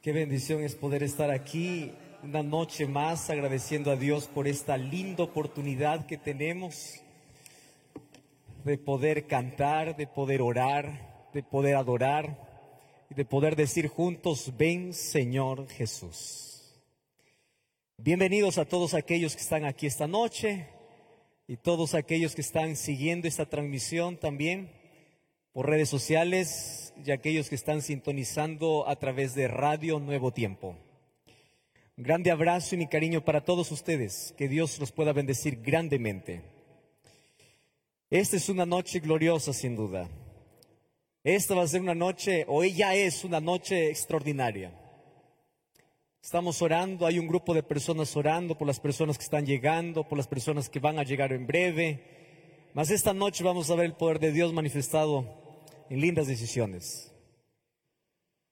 Qué bendición es poder estar aquí una noche más agradeciendo a Dios por esta linda oportunidad que tenemos de poder cantar, de poder orar, de poder adorar y de poder decir juntos, ven Señor Jesús. Bienvenidos a todos aquellos que están aquí esta noche y todos aquellos que están siguiendo esta transmisión también por redes sociales y aquellos que están sintonizando a través de Radio Nuevo Tiempo. Un grande abrazo y mi cariño para todos ustedes. Que Dios los pueda bendecir grandemente. Esta es una noche gloriosa sin duda. Esta va a ser una noche, o ella es una noche extraordinaria. Estamos orando, hay un grupo de personas orando por las personas que están llegando, por las personas que van a llegar en breve. Mas esta noche vamos a ver el poder de Dios manifestado en lindas decisiones.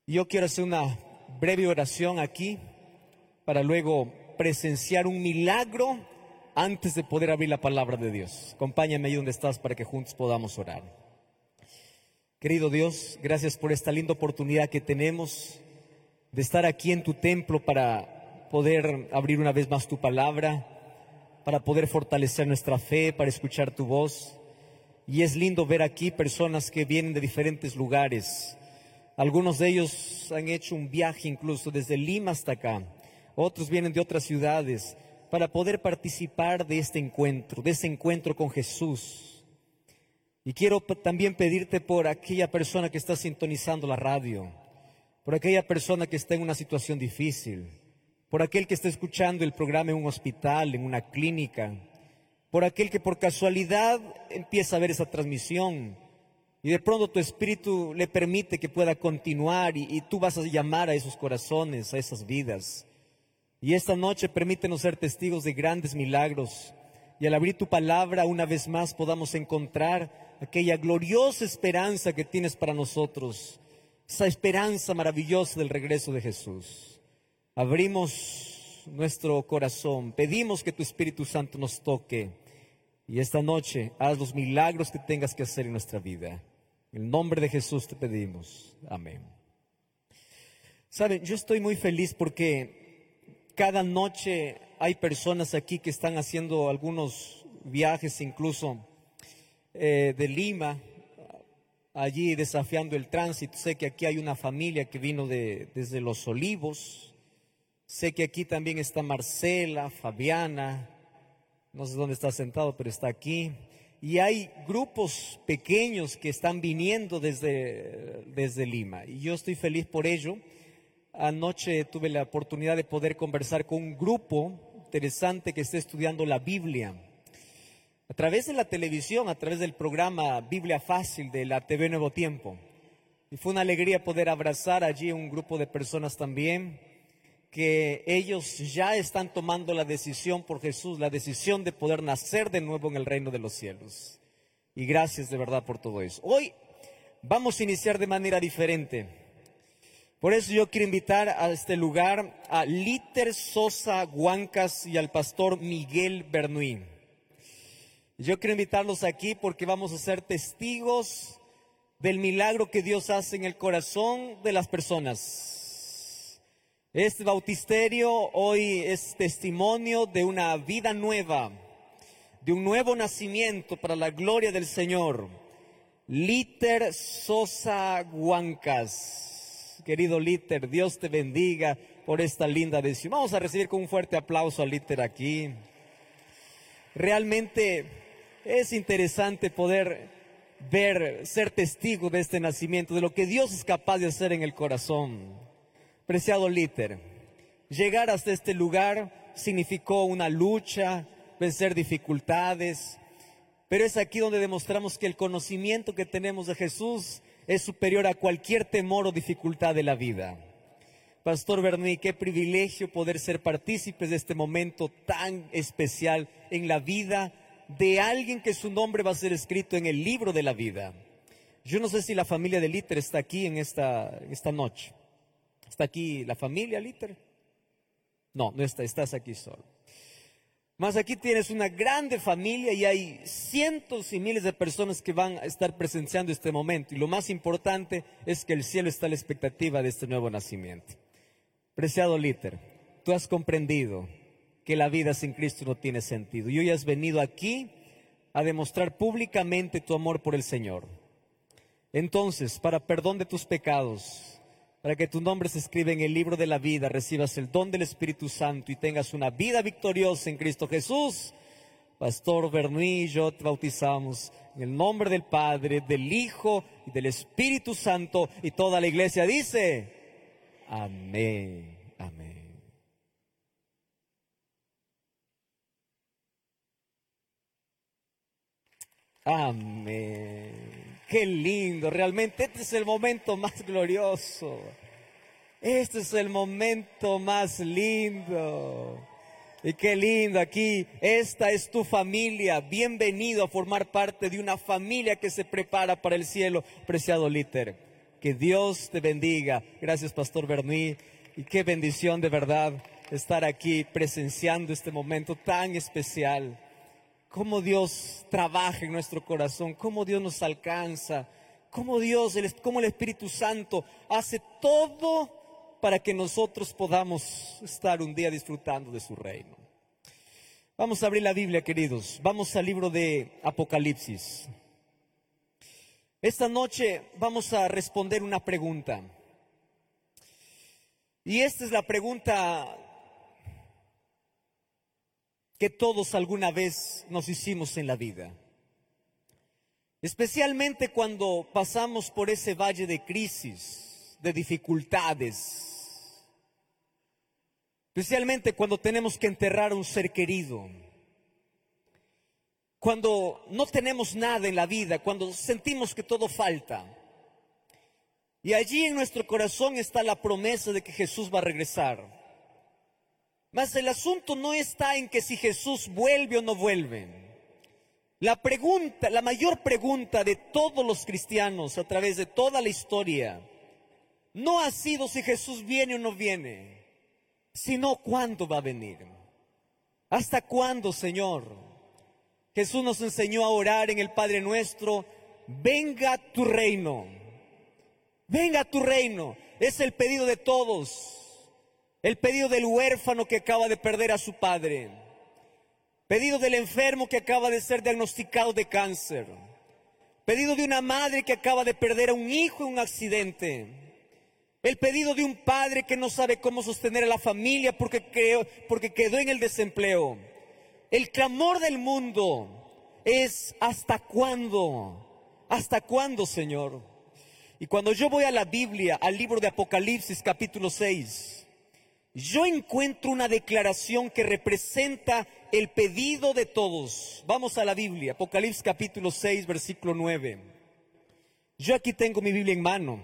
Yo quiero hacer una breve oración aquí para luego presenciar un milagro antes de poder abrir la palabra de Dios. Acompáñame ahí donde estás para que juntos podamos orar. Querido Dios, gracias por esta linda oportunidad que tenemos de estar aquí en tu templo para poder abrir una vez más tu palabra, para poder fortalecer nuestra fe, para escuchar tu voz. Y es lindo ver aquí personas que vienen de diferentes lugares. Algunos de ellos han hecho un viaje incluso desde Lima hasta acá otros vienen de otras ciudades para poder participar de este encuentro, de ese encuentro con Jesús. Y quiero también pedirte por aquella persona que está sintonizando la radio, por aquella persona que está en una situación difícil, por aquel que está escuchando el programa en un hospital, en una clínica, por aquel que por casualidad empieza a ver esa transmisión y de pronto tu espíritu le permite que pueda continuar y, y tú vas a llamar a esos corazones, a esas vidas. Y esta noche permítenos ser testigos de grandes milagros y al abrir tu palabra una vez más podamos encontrar aquella gloriosa esperanza que tienes para nosotros, esa esperanza maravillosa del regreso de Jesús. Abrimos nuestro corazón, pedimos que tu Espíritu Santo nos toque y esta noche haz los milagros que tengas que hacer en nuestra vida. En el nombre de Jesús te pedimos. Amén. Saben, yo estoy muy feliz porque cada noche hay personas aquí que están haciendo algunos viajes incluso eh, de Lima, allí desafiando el tránsito. Sé que aquí hay una familia que vino de, desde Los Olivos. Sé que aquí también está Marcela, Fabiana, no sé dónde está sentado, pero está aquí. Y hay grupos pequeños que están viniendo desde, desde Lima. Y yo estoy feliz por ello. Anoche tuve la oportunidad de poder conversar con un grupo interesante que está estudiando la Biblia. A través de la televisión, a través del programa Biblia Fácil de la TV Nuevo Tiempo. Y fue una alegría poder abrazar allí un grupo de personas también que ellos ya están tomando la decisión por Jesús, la decisión de poder nacer de nuevo en el reino de los cielos. Y gracias de verdad por todo eso. Hoy vamos a iniciar de manera diferente. Por eso yo quiero invitar a este lugar a Liter Sosa Huancas y al pastor Miguel Bernuín. Yo quiero invitarlos aquí porque vamos a ser testigos del milagro que Dios hace en el corazón de las personas. Este bautisterio hoy es testimonio de una vida nueva, de un nuevo nacimiento para la gloria del Señor. Liter Sosa Huancas querido Liter. Dios te bendiga por esta linda decisión. Vamos a recibir con un fuerte aplauso a Liter aquí. Realmente es interesante poder ver, ser testigo de este nacimiento, de lo que Dios es capaz de hacer en el corazón. Preciado Liter, llegar hasta este lugar significó una lucha, vencer dificultades, pero es aquí donde demostramos que el conocimiento que tenemos de Jesús es superior a cualquier temor o dificultad de la vida. Pastor Berni, qué privilegio poder ser partícipes de este momento tan especial en la vida de alguien que su nombre va a ser escrito en el libro de la vida. Yo no sé si la familia de Liter está aquí en esta, esta noche. ¿Está aquí la familia Liter? No, no está, estás aquí solo. Más aquí tienes una grande familia y hay cientos y miles de personas que van a estar presenciando este momento. Y lo más importante es que el cielo está a la expectativa de este nuevo nacimiento. Preciado Liter, tú has comprendido que la vida sin Cristo no tiene sentido y hoy has venido aquí a demostrar públicamente tu amor por el Señor. Entonces, para perdón de tus pecados, para que tu nombre se escriba en el libro de la vida, recibas el don del Espíritu Santo y tengas una vida victoriosa en Cristo Jesús, Pastor Berní y yo te bautizamos en el nombre del Padre, del Hijo y del Espíritu Santo. Y toda la iglesia dice, amén, amén. Amén. Qué lindo, realmente este es el momento más glorioso. Este es el momento más lindo. Y qué lindo aquí. Esta es tu familia. Bienvenido a formar parte de una familia que se prepara para el cielo. Preciado Liter. Que Dios te bendiga. Gracias, Pastor Berní. Y qué bendición de verdad estar aquí presenciando este momento tan especial. Cómo Dios trabaja en nuestro corazón, cómo Dios nos alcanza, cómo Dios, cómo el Espíritu Santo hace todo para que nosotros podamos estar un día disfrutando de su reino. Vamos a abrir la Biblia, queridos. Vamos al libro de Apocalipsis. Esta noche vamos a responder una pregunta. Y esta es la pregunta que todos alguna vez nos hicimos en la vida. Especialmente cuando pasamos por ese valle de crisis, de dificultades, especialmente cuando tenemos que enterrar a un ser querido, cuando no tenemos nada en la vida, cuando sentimos que todo falta. Y allí en nuestro corazón está la promesa de que Jesús va a regresar. Mas el asunto no está en que si Jesús vuelve o no vuelve. La pregunta, la mayor pregunta de todos los cristianos a través de toda la historia, no ha sido si Jesús viene o no viene sino cuándo va a venir. ¿Hasta cuándo, Señor? Jesús nos enseñó a orar en el Padre nuestro, venga tu reino, venga tu reino. Es el pedido de todos, el pedido del huérfano que acaba de perder a su padre, pedido del enfermo que acaba de ser diagnosticado de cáncer, pedido de una madre que acaba de perder a un hijo en un accidente el pedido de un padre que no sabe cómo sostener a la familia porque, porque quedó en el desempleo. El clamor del mundo es ¿hasta cuándo? ¿Hasta cuándo, Señor? Y cuando yo voy a la Biblia, al libro de Apocalipsis capítulo 6, yo encuentro una declaración que representa el pedido de todos. Vamos a la Biblia, Apocalipsis capítulo 6, versículo 9. Yo aquí tengo mi Biblia en mano.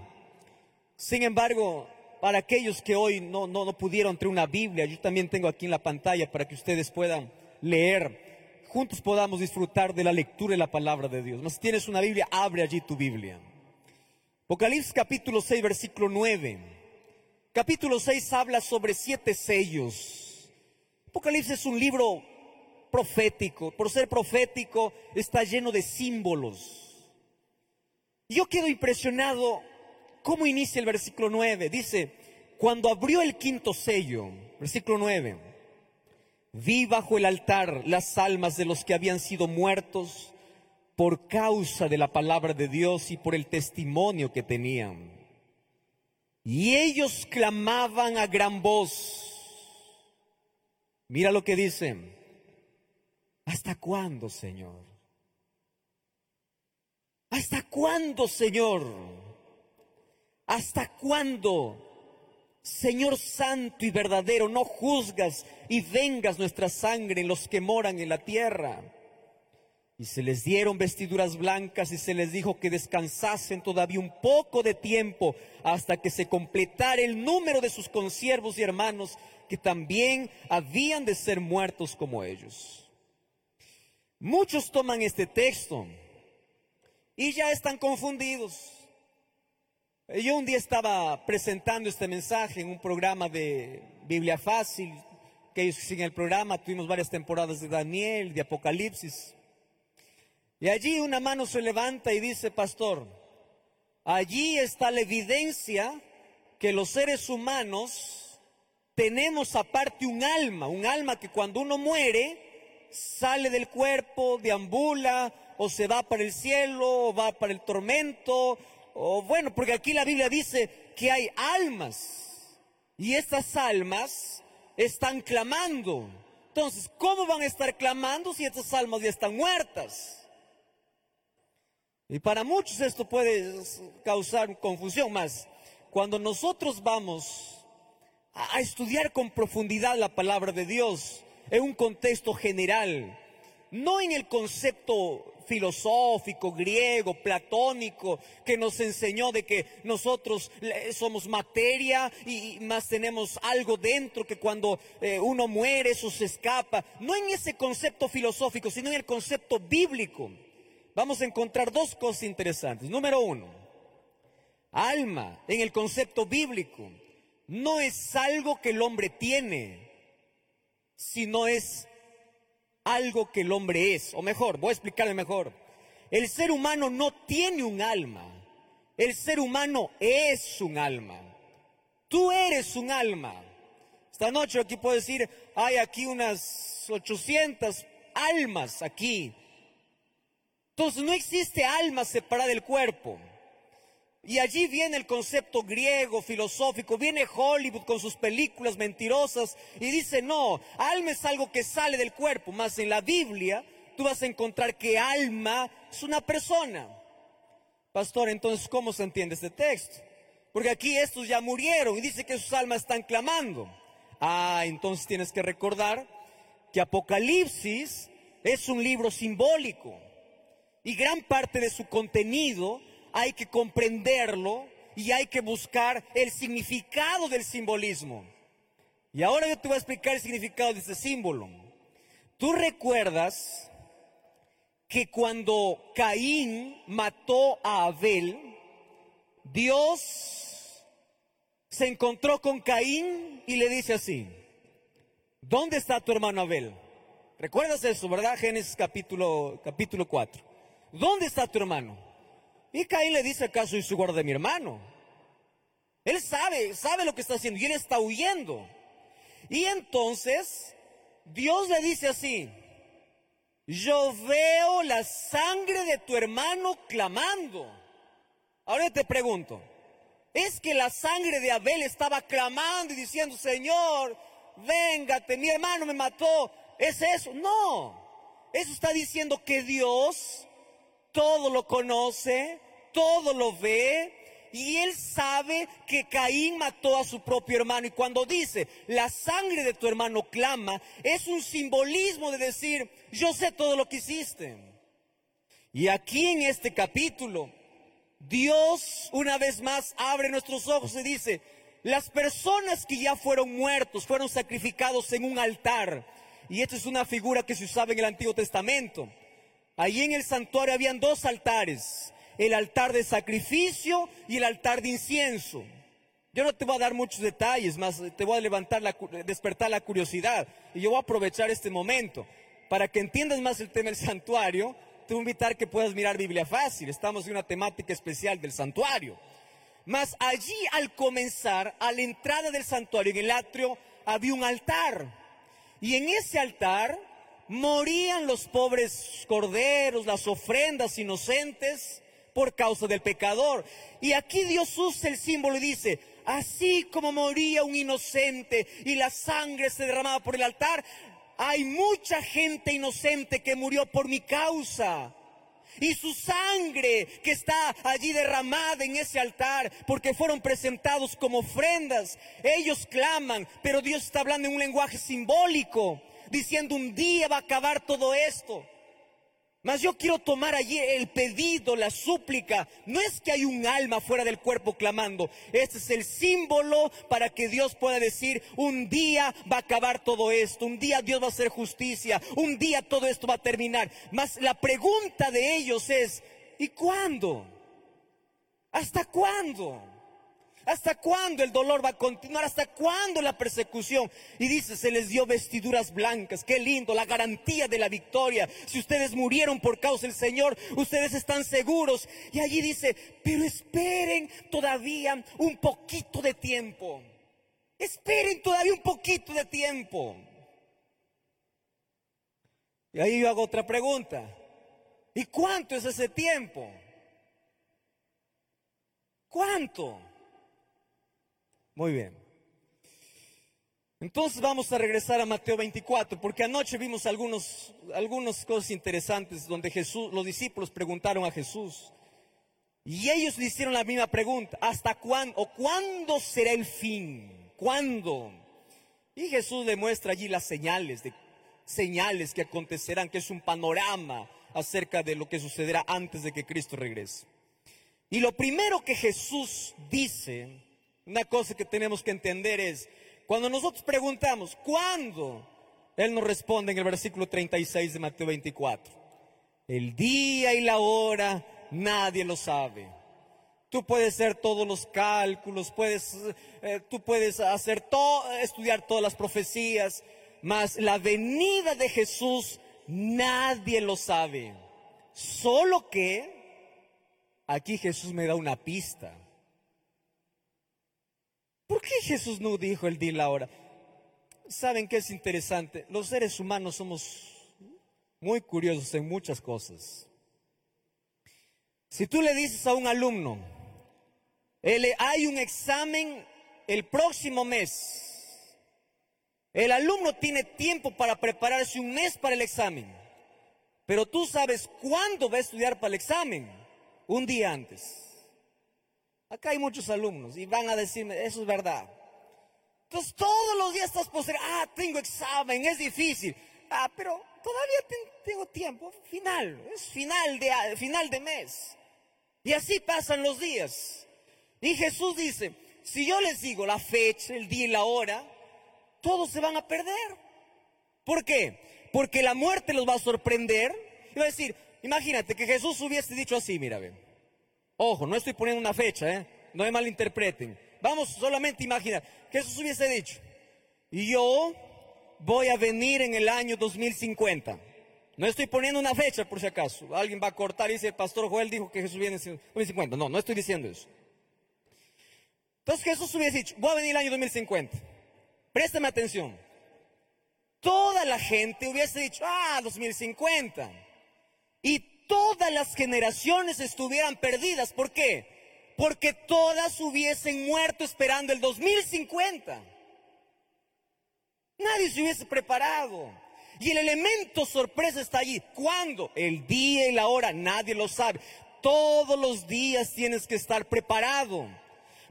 Sin embargo, para aquellos que hoy no, no, pudieron traer una Biblia, yo también tengo aquí en la pantalla para que ustedes puedan leer, juntos podamos disfrutar de la lectura de la palabra de Dios. si tienes una Biblia, abre allí tu Biblia. Apocalipsis capítulo 6, versículo 9. Capítulo 6 habla sobre siete sellos. Apocalipsis es un libro profético. Por ser profético, está lleno de símbolos. Yo quedo impresionado ¿Cómo inicia el versículo 9? Dice, cuando abrió el quinto sello, versículo 9, vi bajo el altar las almas de los que habían sido muertos por causa de la palabra de Dios y por el testimonio que tenían. Y ellos clamaban a gran voz. Mira lo que dicen. ¿Hasta cuándo, Señor? ¿Hasta cuándo, Señor? ¿Hasta cuándo, Señor Santo y verdadero, no juzgas y vengas nuestra sangre en los que moran en la tierra? Y se les dieron vestiduras blancas y se les dijo que descansasen todavía un poco de tiempo hasta que se completara el número de sus consiervos y hermanos que también habían de ser muertos como ellos. Muchos toman este texto y ya están confundidos. Yo un día estaba presentando este mensaje en un programa de Biblia Fácil, que sin el programa tuvimos varias temporadas de Daniel, de Apocalipsis. Y allí una mano se levanta y dice, pastor, allí está la evidencia que los seres humanos tenemos aparte un alma, un alma que cuando uno muere sale del cuerpo, deambula o se va para el cielo o va para el tormento, o bueno, porque aquí la Biblia dice que hay almas y estas almas están clamando. Entonces, ¿cómo van a estar clamando si estas almas ya están muertas? Y para muchos esto puede causar confusión más. Cuando nosotros vamos a estudiar con profundidad la palabra de Dios en un contexto general, no en el concepto filosófico, griego, platónico, que nos enseñó de que nosotros somos materia y más tenemos algo dentro que cuando eh, uno muere eso se escapa. No en ese concepto filosófico, sino en el concepto bíblico. Vamos a encontrar dos cosas interesantes. Número uno, alma en el concepto bíblico no es algo que el hombre tiene, sino es algo que el hombre es. O mejor, voy a explicarle mejor. El ser humano no tiene un alma. El ser humano es un alma. Tú eres un alma. Esta noche aquí puedo decir, hay aquí unas 800 almas aquí. Entonces no existe alma separada del cuerpo. Y allí viene el concepto griego, filosófico, viene Hollywood con sus películas mentirosas y dice, no, alma es algo que sale del cuerpo, más en la Biblia tú vas a encontrar que alma es una persona. Pastor, entonces, ¿cómo se entiende este texto? Porque aquí estos ya murieron y dice que sus almas están clamando. Ah, entonces tienes que recordar que Apocalipsis es un libro simbólico y gran parte de su contenido hay que comprenderlo y hay que buscar el significado del simbolismo. Y ahora yo te voy a explicar el significado de este símbolo. Tú recuerdas que cuando Caín mató a Abel, Dios se encontró con Caín y le dice así, ¿dónde está tu hermano Abel? ¿Recuerdas eso, verdad? Génesis capítulo, capítulo 4. ¿Dónde está tu hermano? Y Caín le dice, ¿acaso soy su guarda de mi hermano? Él sabe, sabe lo que está haciendo y él está huyendo. Y entonces Dios le dice así, yo veo la sangre de tu hermano clamando. Ahora te pregunto, ¿es que la sangre de Abel estaba clamando y diciendo, Señor, véngate, mi hermano me mató? ¿Es eso? No, eso está diciendo que Dios todo lo conoce, todo lo ve, y él sabe que Caín mató a su propio hermano. Y cuando dice, la sangre de tu hermano clama, es un simbolismo de decir, yo sé todo lo que hiciste. Y aquí en este capítulo, Dios una vez más abre nuestros ojos y dice, las personas que ya fueron muertos, fueron sacrificados en un altar. Y esta es una figura que se usaba en el Antiguo Testamento. Allí en el santuario habían dos altares, el altar de sacrificio y el altar de incienso. Yo no te voy a dar muchos detalles, más te voy a levantar la, despertar la curiosidad. Y yo voy a aprovechar este momento para que entiendas más el tema del santuario. Te voy a invitar que puedas mirar Biblia fácil. Estamos en una temática especial del santuario. Mas allí al comenzar, a la entrada del santuario, en el atrio, había un altar. Y en ese altar morían los pobres corderos, las ofrendas inocentes por causa del pecador. Y aquí Dios usa el símbolo y dice, así como moría un inocente y la sangre se derramaba por el altar, hay mucha gente inocente que murió por mi causa. Y su sangre que está allí derramada en ese altar, porque fueron presentados como ofrendas, ellos claman, pero Dios está hablando en un lenguaje simbólico diciendo un día va a acabar todo esto. Mas yo quiero tomar allí el pedido, la súplica. No es que hay un alma fuera del cuerpo clamando. Este es el símbolo para que Dios pueda decir, un día va a acabar todo esto. Un día Dios va a hacer justicia. Un día todo esto va a terminar. Mas la pregunta de ellos es, ¿y cuándo? ¿Hasta cuándo? ¿Hasta cuándo el dolor va a continuar? ¿Hasta cuándo la persecución? Y dice, se les dio vestiduras blancas. Qué lindo, la garantía de la victoria. Si ustedes murieron por causa del Señor, ustedes están seguros. Y allí dice, pero esperen todavía un poquito de tiempo. esperen todavía un poquito de tiempo. Y ahí yo hago otra pregunta. ¿Y cuánto es ese tiempo? ¿Cuánto? Muy bien. Entonces vamos a regresar a Mateo 24, porque anoche vimos algunos, algunas cosas interesantes donde Jesús, los discípulos preguntaron a Jesús. Y ellos le hicieron la misma pregunta, ¿hasta cuándo o cuándo será el fin? ¿Cuándo? Y Jesús le muestra allí las señales de señales que acontecerán, que es un panorama acerca de lo que sucederá antes de que Cristo regrese. Y lo primero que Jesús dice, una cosa que tenemos que entender es, cuando nosotros preguntamos, ¿cuándo? Él nos responde en el versículo 36 de Mateo 24. El día y la hora nadie lo sabe. Tú puedes hacer todos los cálculos, puedes, eh, tú puedes hacer todo, estudiar todas las profecías, mas la venida de Jesús nadie lo sabe. Solo que aquí Jesús me da una pista. ¿Por qué Jesús no dijo el día y la hora? ¿Saben qué es interesante? Los seres humanos somos muy curiosos en muchas cosas. Si tú le dices a un alumno, hay un examen el próximo mes, el alumno tiene tiempo para prepararse un mes para el examen, pero tú sabes cuándo va a estudiar para el examen, un día antes. Acá hay muchos alumnos y van a decirme, eso es verdad. Entonces todos los días estás postergando, ah, tengo examen, es difícil. Ah, pero todavía tengo tiempo, final, es final de, final de mes. Y así pasan los días. Y Jesús dice, si yo les digo la fecha, el día y la hora, todos se van a perder. ¿Por qué? Porque la muerte los va a sorprender. Y va a decir, imagínate que Jesús hubiese dicho así, mira, ven. Ojo, no estoy poniendo una fecha, ¿eh? No me malinterpreten. Vamos solamente a imaginar. Jesús hubiese dicho, yo voy a venir en el año 2050. No estoy poniendo una fecha por si acaso. Alguien va a cortar y dice, el pastor Joel dijo que Jesús viene en 2050. No, no estoy diciendo eso. Entonces Jesús hubiese dicho, voy a venir el año 2050. Préstame atención. Toda la gente hubiese dicho, ah, 2050. Y todas las generaciones estuvieran perdidas. ¿Por qué? Porque todas hubiesen muerto esperando el 2050. Nadie se hubiese preparado. Y el elemento sorpresa está allí. ¿Cuándo? El día y la hora. Nadie lo sabe. Todos los días tienes que estar preparado.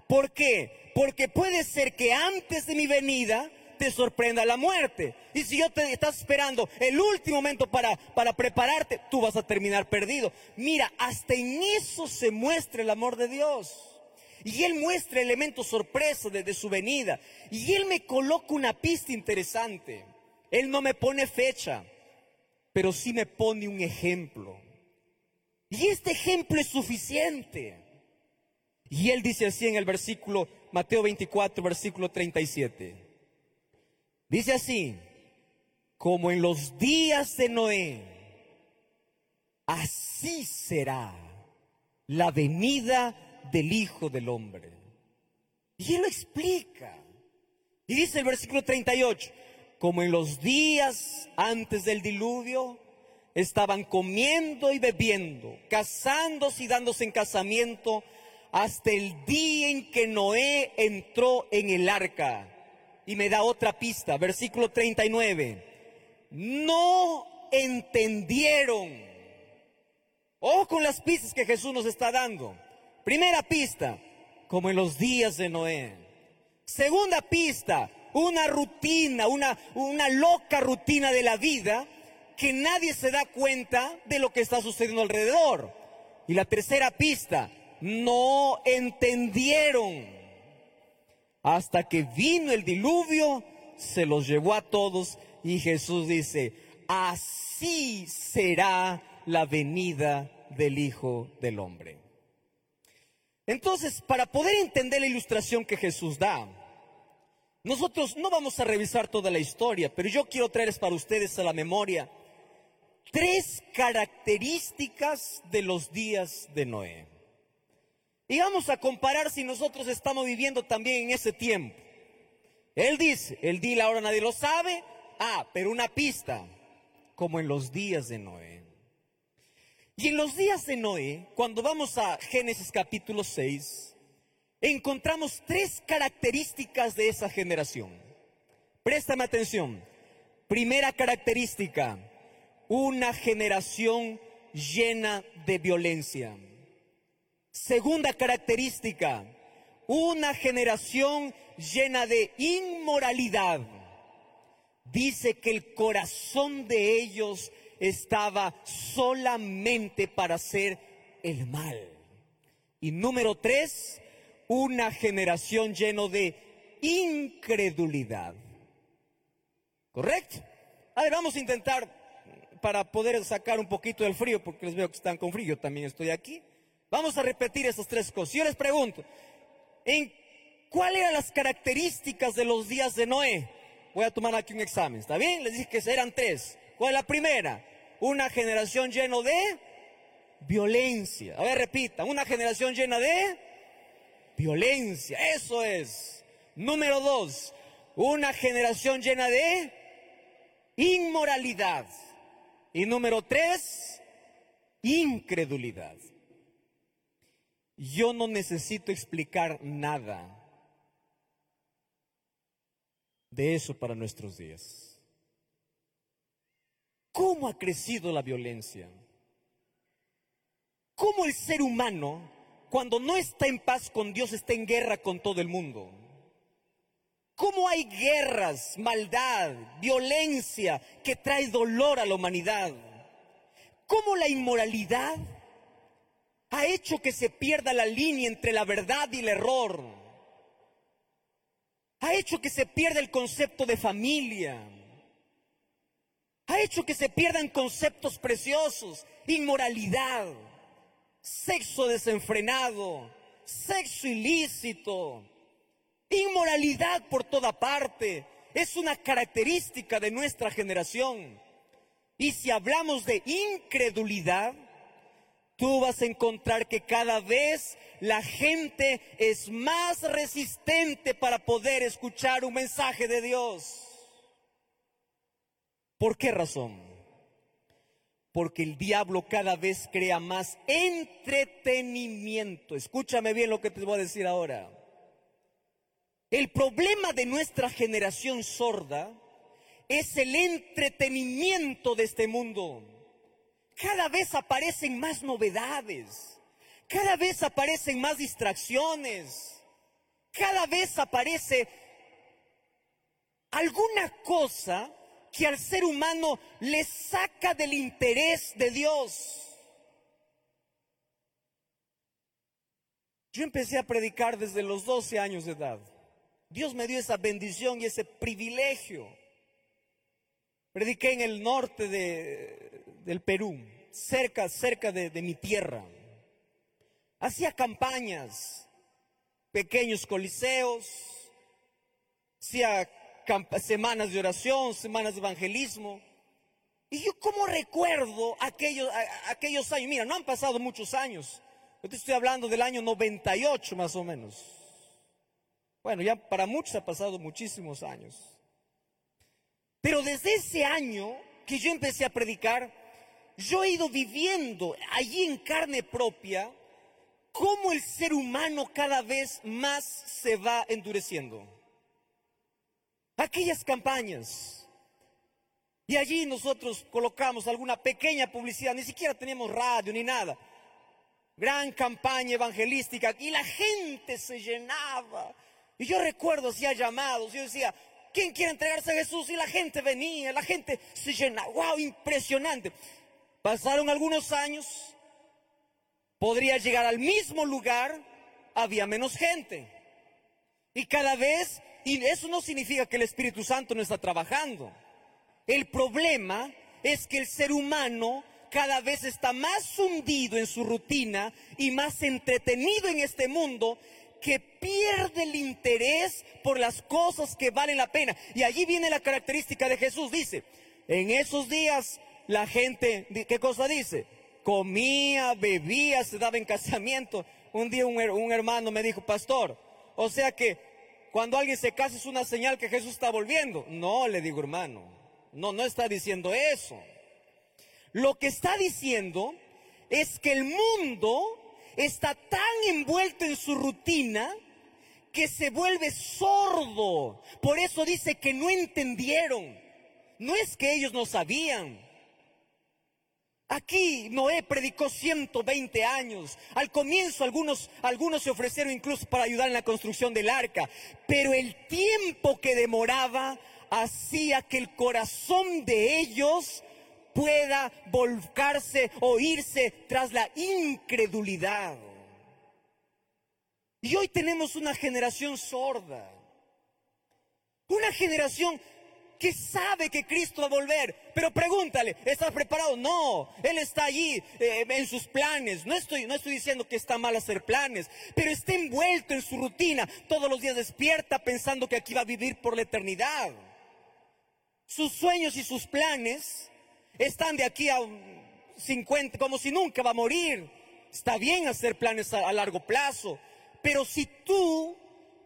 ¿Por qué? Porque puede ser que antes de mi venida te sorprenda la muerte. Y si yo te estás esperando el último momento para, para prepararte, tú vas a terminar perdido. Mira, hasta en eso se muestra el amor de Dios. Y Él muestra elementos sorpresa desde su venida. Y Él me coloca una pista interesante. Él no me pone fecha, pero sí me pone un ejemplo. Y este ejemplo es suficiente. Y él dice así en el versículo, Mateo 24, versículo 37. Dice así, como en los días de Noé, así será la venida del Hijo del Hombre. Y él lo explica. Y dice el versículo 38, como en los días antes del diluvio, estaban comiendo y bebiendo, casándose y dándose en casamiento, hasta el día en que Noé entró en el arca. Y me da otra pista, versículo 39. No entendieron. Ojo con las pistas que Jesús nos está dando. Primera pista, como en los días de Noé. Segunda pista, una rutina, una, una loca rutina de la vida que nadie se da cuenta de lo que está sucediendo alrededor. Y la tercera pista, no entendieron. Hasta que vino el diluvio, se los llevó a todos y Jesús dice, así será la venida del Hijo del Hombre. Entonces, para poder entender la ilustración que Jesús da, nosotros no vamos a revisar toda la historia, pero yo quiero traerles para ustedes a la memoria tres características de los días de Noé. Y vamos a comparar si nosotros estamos viviendo también en ese tiempo. Él dice, el día y la hora nadie lo sabe. Ah, pero una pista, como en los días de Noé. Y en los días de Noé, cuando vamos a Génesis capítulo 6, encontramos tres características de esa generación. Préstame atención. Primera característica, una generación llena de violencia. Segunda característica, una generación llena de inmoralidad. Dice que el corazón de ellos estaba solamente para hacer el mal. Y número tres, una generación lleno de incredulidad. ¿Correcto? A ver, vamos a intentar para poder sacar un poquito del frío, porque les veo que están con frío, yo también estoy aquí. Vamos a repetir esas tres cosas. Yo les pregunto, ¿en cuáles eran las características de los días de Noé? Voy a tomar aquí un examen, ¿está bien? Les dije que eran tres. ¿Cuál es la primera? Una generación llena de violencia. A ver, repita, una generación llena de violencia. Eso es. Número dos, una generación llena de inmoralidad. Y número tres, incredulidad. Yo no necesito explicar nada de eso para nuestros días. ¿Cómo ha crecido la violencia? ¿Cómo el ser humano, cuando no está en paz con Dios, está en guerra con todo el mundo? ¿Cómo hay guerras, maldad, violencia que trae dolor a la humanidad? ¿Cómo la inmoralidad ha hecho que se pierda la línea entre la verdad y el error? Ha hecho que se pierda el concepto de familia. Ha hecho que se pierdan conceptos preciosos, inmoralidad, sexo desenfrenado, sexo ilícito, Inmoralidad por toda parte. Es una característica de nuestra generación. Y si hablamos de incredulidad, tú vas a encontrar que cada vez la gente es más resistente para poder escuchar un mensaje de Dios. ¿Por qué razón? Porque el diablo cada vez crea más entretenimiento. Escúchame bien lo que te voy a decir ahora. El problema de nuestra generación sorda es el entretenimiento de este mundo. Cada vez aparecen más novedades, cada vez aparecen más distracciones, cada vez aparece alguna cosa que al ser humano le saca del interés de Dios. Yo empecé a predicar desde los 12 años de edad. Dios me dio esa bendición y ese privilegio. Prediqué en el norte de, del Perú, cerca, cerca de, mi tierra. Hacía campañas, pequeños coliseos, hacía semanas de oración, semanas de evangelismo. Y yo como recuerdo aquellos, aquellos años, mira, no han pasado muchos años, yo te estoy hablando del año 98 más o menos. Bueno, ya para muchos ha pasado muchísimos años. Pero desde ese año que yo empecé a predicar, yo he ido viviendo allí en carne propia cómo el ser humano cada vez más se va endureciendo. Aquellas campañas. Y allí nosotros colocamos alguna pequeña publicidad, ni siquiera teníamos radio ni nada. Gran campaña evangelística y la gente se llenaba y yo recuerdo, hacía llamados, yo decía, ¿quién quiere entregarse a Jesús? Y la gente venía, la gente se llenaba, wow, impresionante. Pasaron algunos años, podría llegar al mismo lugar, había menos gente. Y cada vez, y eso no significa que el Espíritu Santo no está trabajando. El problema es que el ser humano cada vez está más hundido en su rutina y más entretenido en este mundo que pierde el interés por las cosas que valen la pena. Y allí viene la característica de Jesús. Dice, en esos días la gente, ¿qué cosa dice? Comía, bebía, se daba en casamiento. Un día un, hermano me dijo, pastor, o sea que cuando alguien se casa es una señal que Jesús está volviendo. No, le digo hermano, no, no está diciendo eso. Lo que está diciendo es que el mundo está tan envuelto en su rutina que se vuelve sordo. Por eso dice que no entendieron. No es que ellos no sabían. Aquí Noé predicó 120 años. Al comienzo algunos, algunos se ofrecieron incluso para ayudar en la construcción del arca. Pero el tiempo que demoraba hacía que el corazón de ellos pueda volcarse o irse tras la incredulidad. Y hoy tenemos una generación sorda. Una generación que sabe que Cristo va a volver. Pero pregúntale, ¿estás preparado? No, Él está allí eh, en sus planes. No estoy, no estoy diciendo que está mal hacer planes, pero está envuelto en su rutina. Todos los días despierta pensando que aquí va a vivir por la eternidad. Sus sueños y sus planes están de aquí a 50, como si nunca va a morir. Está bien hacer planes a largo plazo, pero si tú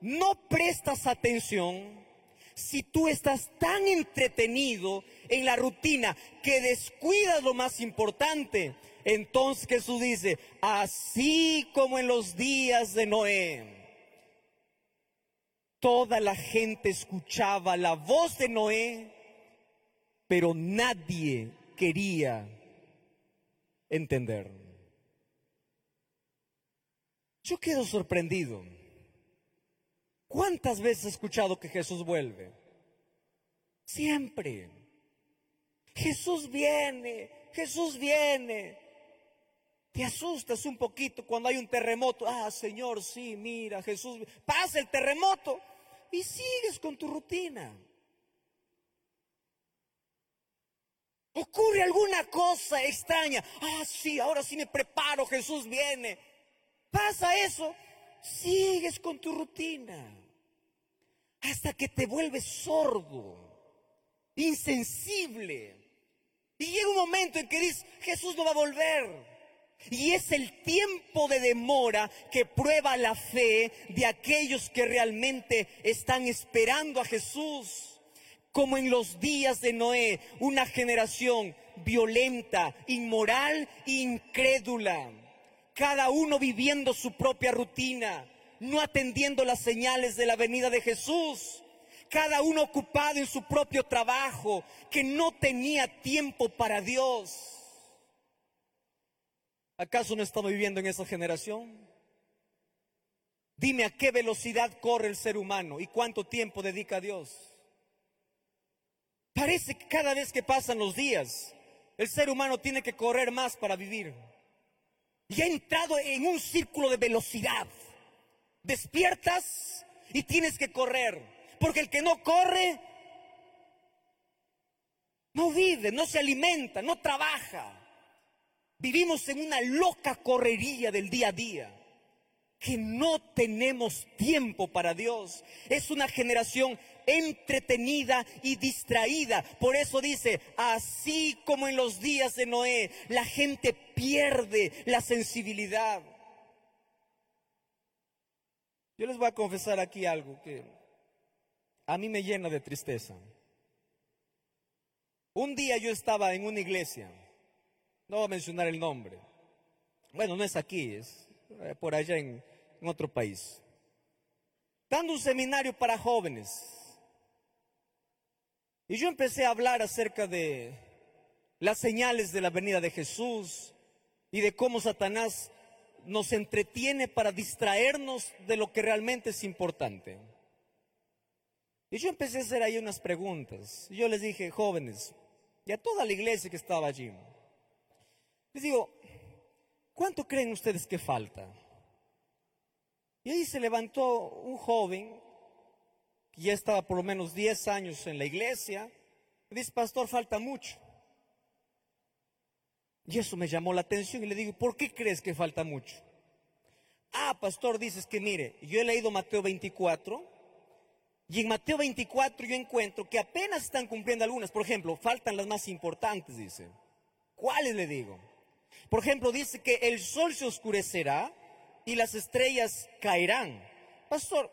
no prestas atención, si tú estás tan entretenido en la rutina que descuidas lo más importante, entonces Jesús dice, así como en los días de Noé, toda la gente escuchaba la voz de Noé, pero nadie quería entender. Yo quedo sorprendido. ¿Cuántas veces he escuchado que Jesús vuelve? Siempre. Jesús viene, Jesús viene. Te asustas un poquito cuando hay un terremoto. Ah, Señor, sí, mira, Jesús. Pasa el terremoto y sigues con tu rutina. Ocurre alguna cosa extraña. Ah, sí, ahora sí me preparo, Jesús viene pasa eso, sigues con tu rutina. Hasta que te vuelves sordo, insensible. Y llega un momento en que dices, Jesús no va a volver. Y es el tiempo de demora que prueba la fe de aquellos que realmente están esperando a Jesús. Como en los días de Noé, una generación violenta, inmoral e incrédula cada uno viviendo su propia rutina, no atendiendo las señales de la venida de Jesús, cada uno ocupado en su propio trabajo, que no tenía tiempo para Dios. ¿Acaso no estamos viviendo en esa generación? Dime a qué velocidad corre el ser humano y cuánto tiempo dedica a Dios. Parece que cada vez que pasan los días, el ser humano tiene que correr más para vivir y ha entrado en un círculo de velocidad. Despiertas y tienes que correr, porque el que no corre no vive, no se alimenta, no trabaja. Vivimos en una loca correría del día a día que no tenemos tiempo para Dios. Es una generación entretenida y distraída. Por eso dice, así como en los días de Noé, la gente pierde la sensibilidad. Yo les voy a confesar aquí algo que a mí me llena de tristeza. Un día yo estaba en una iglesia, no voy a mencionar el nombre. Bueno, no es aquí, es eh, por allá en, en otro país. Dando un seminario para jóvenes. Y yo empecé a hablar acerca de las señales de la venida de Jesús y de cómo Satanás nos entretiene para distraernos de lo que realmente es importante. Y yo empecé a hacer ahí unas preguntas. Yo les dije, jóvenes, y a toda la iglesia que estaba allí, les digo, ¿cuánto creen ustedes que falta? Y ahí se levantó un joven ya estaba por lo menos 10 años en la iglesia, dice, pastor, falta mucho. Y eso me llamó la atención y le digo, ¿por qué crees que falta mucho? Ah, pastor, dices que mire, yo he leído Mateo 24 y en Mateo 24 yo encuentro que apenas están cumpliendo algunas. Por ejemplo, faltan las más importantes, dice. ¿Cuáles le digo? Por ejemplo, dice que el sol se oscurecerá y las estrellas caerán. Pastor,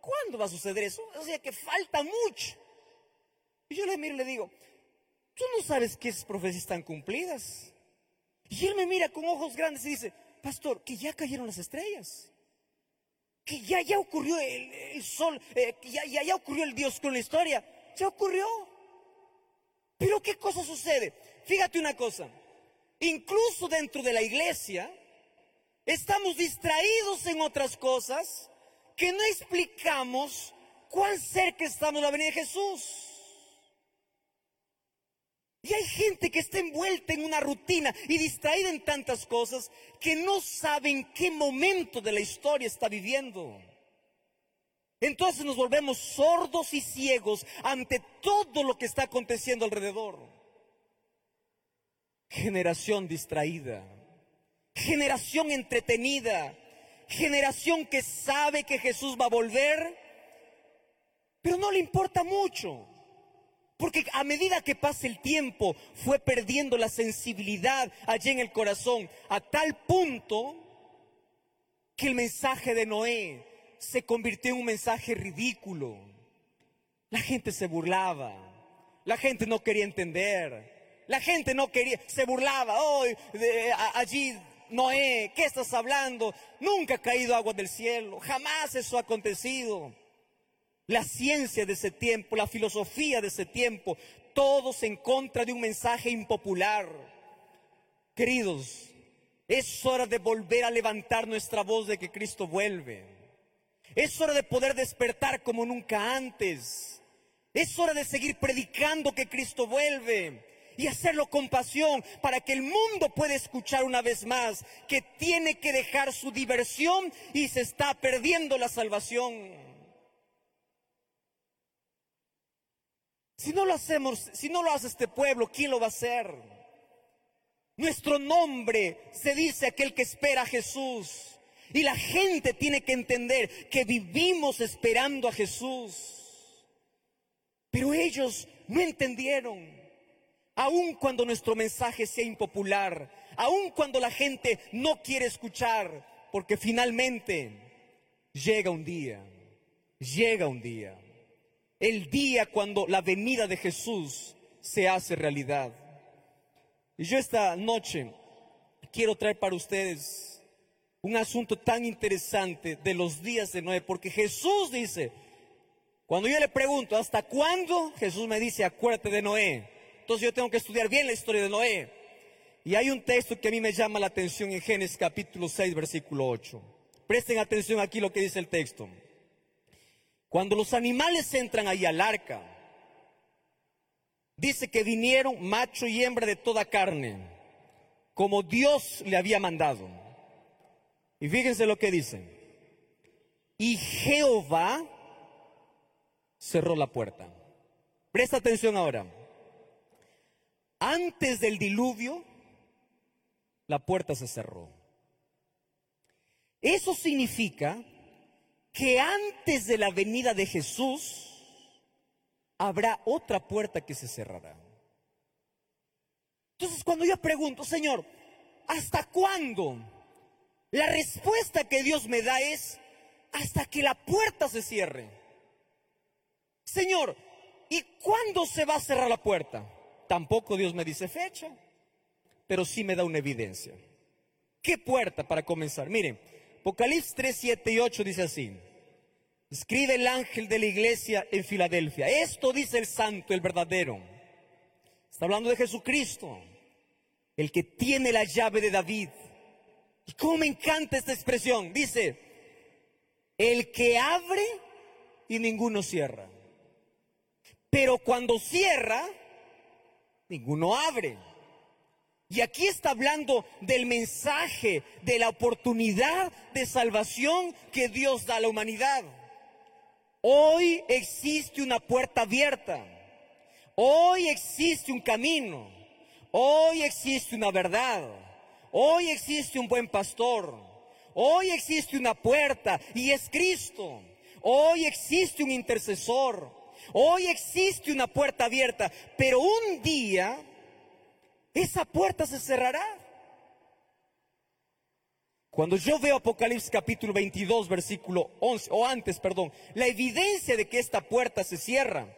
¿cuándo va a suceder eso? O sea que falta mucho. Y yo le miro y le digo, tú no sabes que esas profecías están cumplidas. Y él me mira con ojos grandes y dice, pastor, que ya cayeron las estrellas. Que ya, ya ocurrió el, sol, eh, que ya, ya, ya ocurrió el Dios con la historia. Ya ocurrió. Pero ¿qué cosa sucede? Fíjate una cosa. Incluso dentro de la iglesia, estamos distraídos en otras cosas que no explicamos cuán cerca estamos de la venida de Jesús. Y hay gente que está envuelta en una rutina y distraída en tantas cosas que no saben qué momento de la historia está viviendo. Entonces nos volvemos sordos y ciegos ante todo lo que está aconteciendo alrededor. Generación distraída, generación entretenida, generación que sabe que Jesús va a volver, pero no le importa mucho. Porque a medida que pasa el tiempo fue perdiendo la sensibilidad allí en el corazón a tal punto que el mensaje de Noé se convirtió en un mensaje ridículo. La gente se burlaba, la gente no quería entender, la gente no quería, se burlaba, hoy allí Noé, ¿qué estás hablando? Nunca ha caído agua del cielo, jamás eso ha acontecido la ciencia de ese tiempo, la filosofía de ese tiempo, todos en contra de un mensaje impopular. Queridos, es hora de volver a levantar nuestra voz de que Cristo vuelve. Es hora de poder despertar como nunca antes. Es hora de seguir predicando que Cristo vuelve y hacerlo con pasión para que el mundo pueda escuchar una vez más que tiene que dejar su diversión y se está perdiendo la salvación. Si no lo hacemos, si no lo hace este pueblo, ¿quién lo va a hacer? Nuestro nombre se dice aquel que espera a Jesús. Y la gente tiene que entender que vivimos esperando a Jesús. Pero ellos no entendieron. Aun cuando nuestro mensaje sea impopular, aun cuando la gente no quiere escuchar, porque finalmente llega un día, llega un día el día cuando la venida de Jesús se hace realidad. Y yo esta noche quiero traer para ustedes un asunto tan interesante de los días de Noé, porque Jesús dice, cuando yo le pregunto, ¿hasta cuándo? Jesús me dice, acuérdate de Noé. Entonces yo tengo que estudiar bien la historia de Noé. Y hay un texto que a mí me llama la atención en Génesis capítulo 6, versículo 8. Presten atención aquí lo que dice el texto. Cuando los animales entran ahí al arca, dice que vinieron macho y hembra de toda carne, como Dios le había mandado. Y fíjense lo que dice. Y Jehová cerró la puerta. Presta atención ahora. Antes del diluvio, la puerta se cerró. Eso significa que antes de la venida de Jesús habrá otra puerta que se cerrará. Entonces cuando yo pregunto, Señor, ¿hasta cuándo? La respuesta que Dios me da es hasta que la puerta se cierre. Señor, ¿y cuándo se va a cerrar la puerta? Tampoco Dios me dice fecha, pero sí me da una evidencia. ¿Qué puerta para comenzar? Miren, Apocalipsis 3, 7 y 8 dice así. Escribe el ángel de la iglesia en Filadelfia. Esto dice el santo, el verdadero. Está hablando de Jesucristo, el que tiene la llave de David. Y cómo me encanta esta expresión. Dice, el que abre y ninguno cierra. Pero cuando cierra, ninguno abre. Y aquí está hablando del mensaje, de la oportunidad de salvación que Dios da a la humanidad. Hoy existe una puerta abierta. Hoy existe un camino. Hoy existe una verdad. Hoy existe un buen pastor. Hoy existe una puerta y es Cristo. Hoy existe un intercesor. Hoy existe una puerta abierta. Pero un día esa puerta se cerrará. Cuando yo veo Apocalipsis capítulo 22, versículo 11, o antes, perdón, la evidencia de que esta puerta se cierra,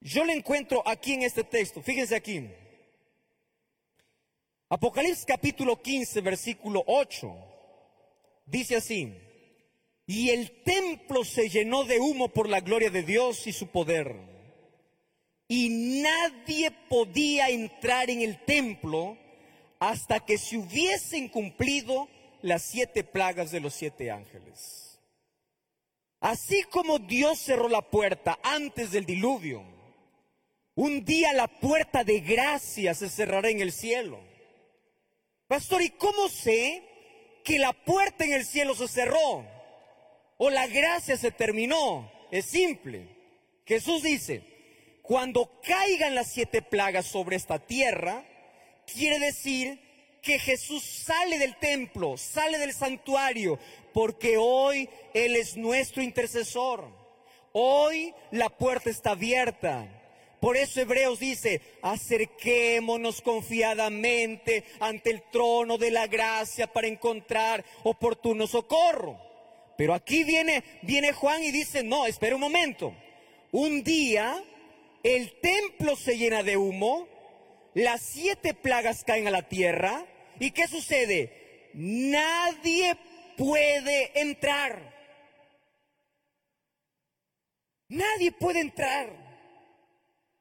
yo la encuentro aquí en este texto. Fíjense aquí. Apocalipsis capítulo 15, versículo 8, dice así, y el templo se llenó de humo por la gloria de Dios y su poder, y nadie podía entrar en el templo hasta que se hubiesen cumplido las siete plagas de los siete ángeles. Así como Dios cerró la puerta antes del diluvio, un día la puerta de gracia se cerrará en el cielo Pastor, ¿y cómo sé que la puerta en el cielo se cerró? O la gracia se terminó. Es simple. Jesús dice, cuando caigan las siete plagas sobre esta tierra, quiere decir que Jesús sale del templo, sale del santuario, porque hoy Él es nuestro intercesor. Hoy la puerta está abierta. Por eso Hebreos dice, acerquémonos confiadamente ante el trono de la gracia para encontrar oportuno socorro. Pero aquí viene, Juan y dice, no, espera un momento. Un día el templo se llena de humo, las siete plagas caen a la tierra, ¿y qué sucede? Nadie puede entrar. Nadie puede entrar.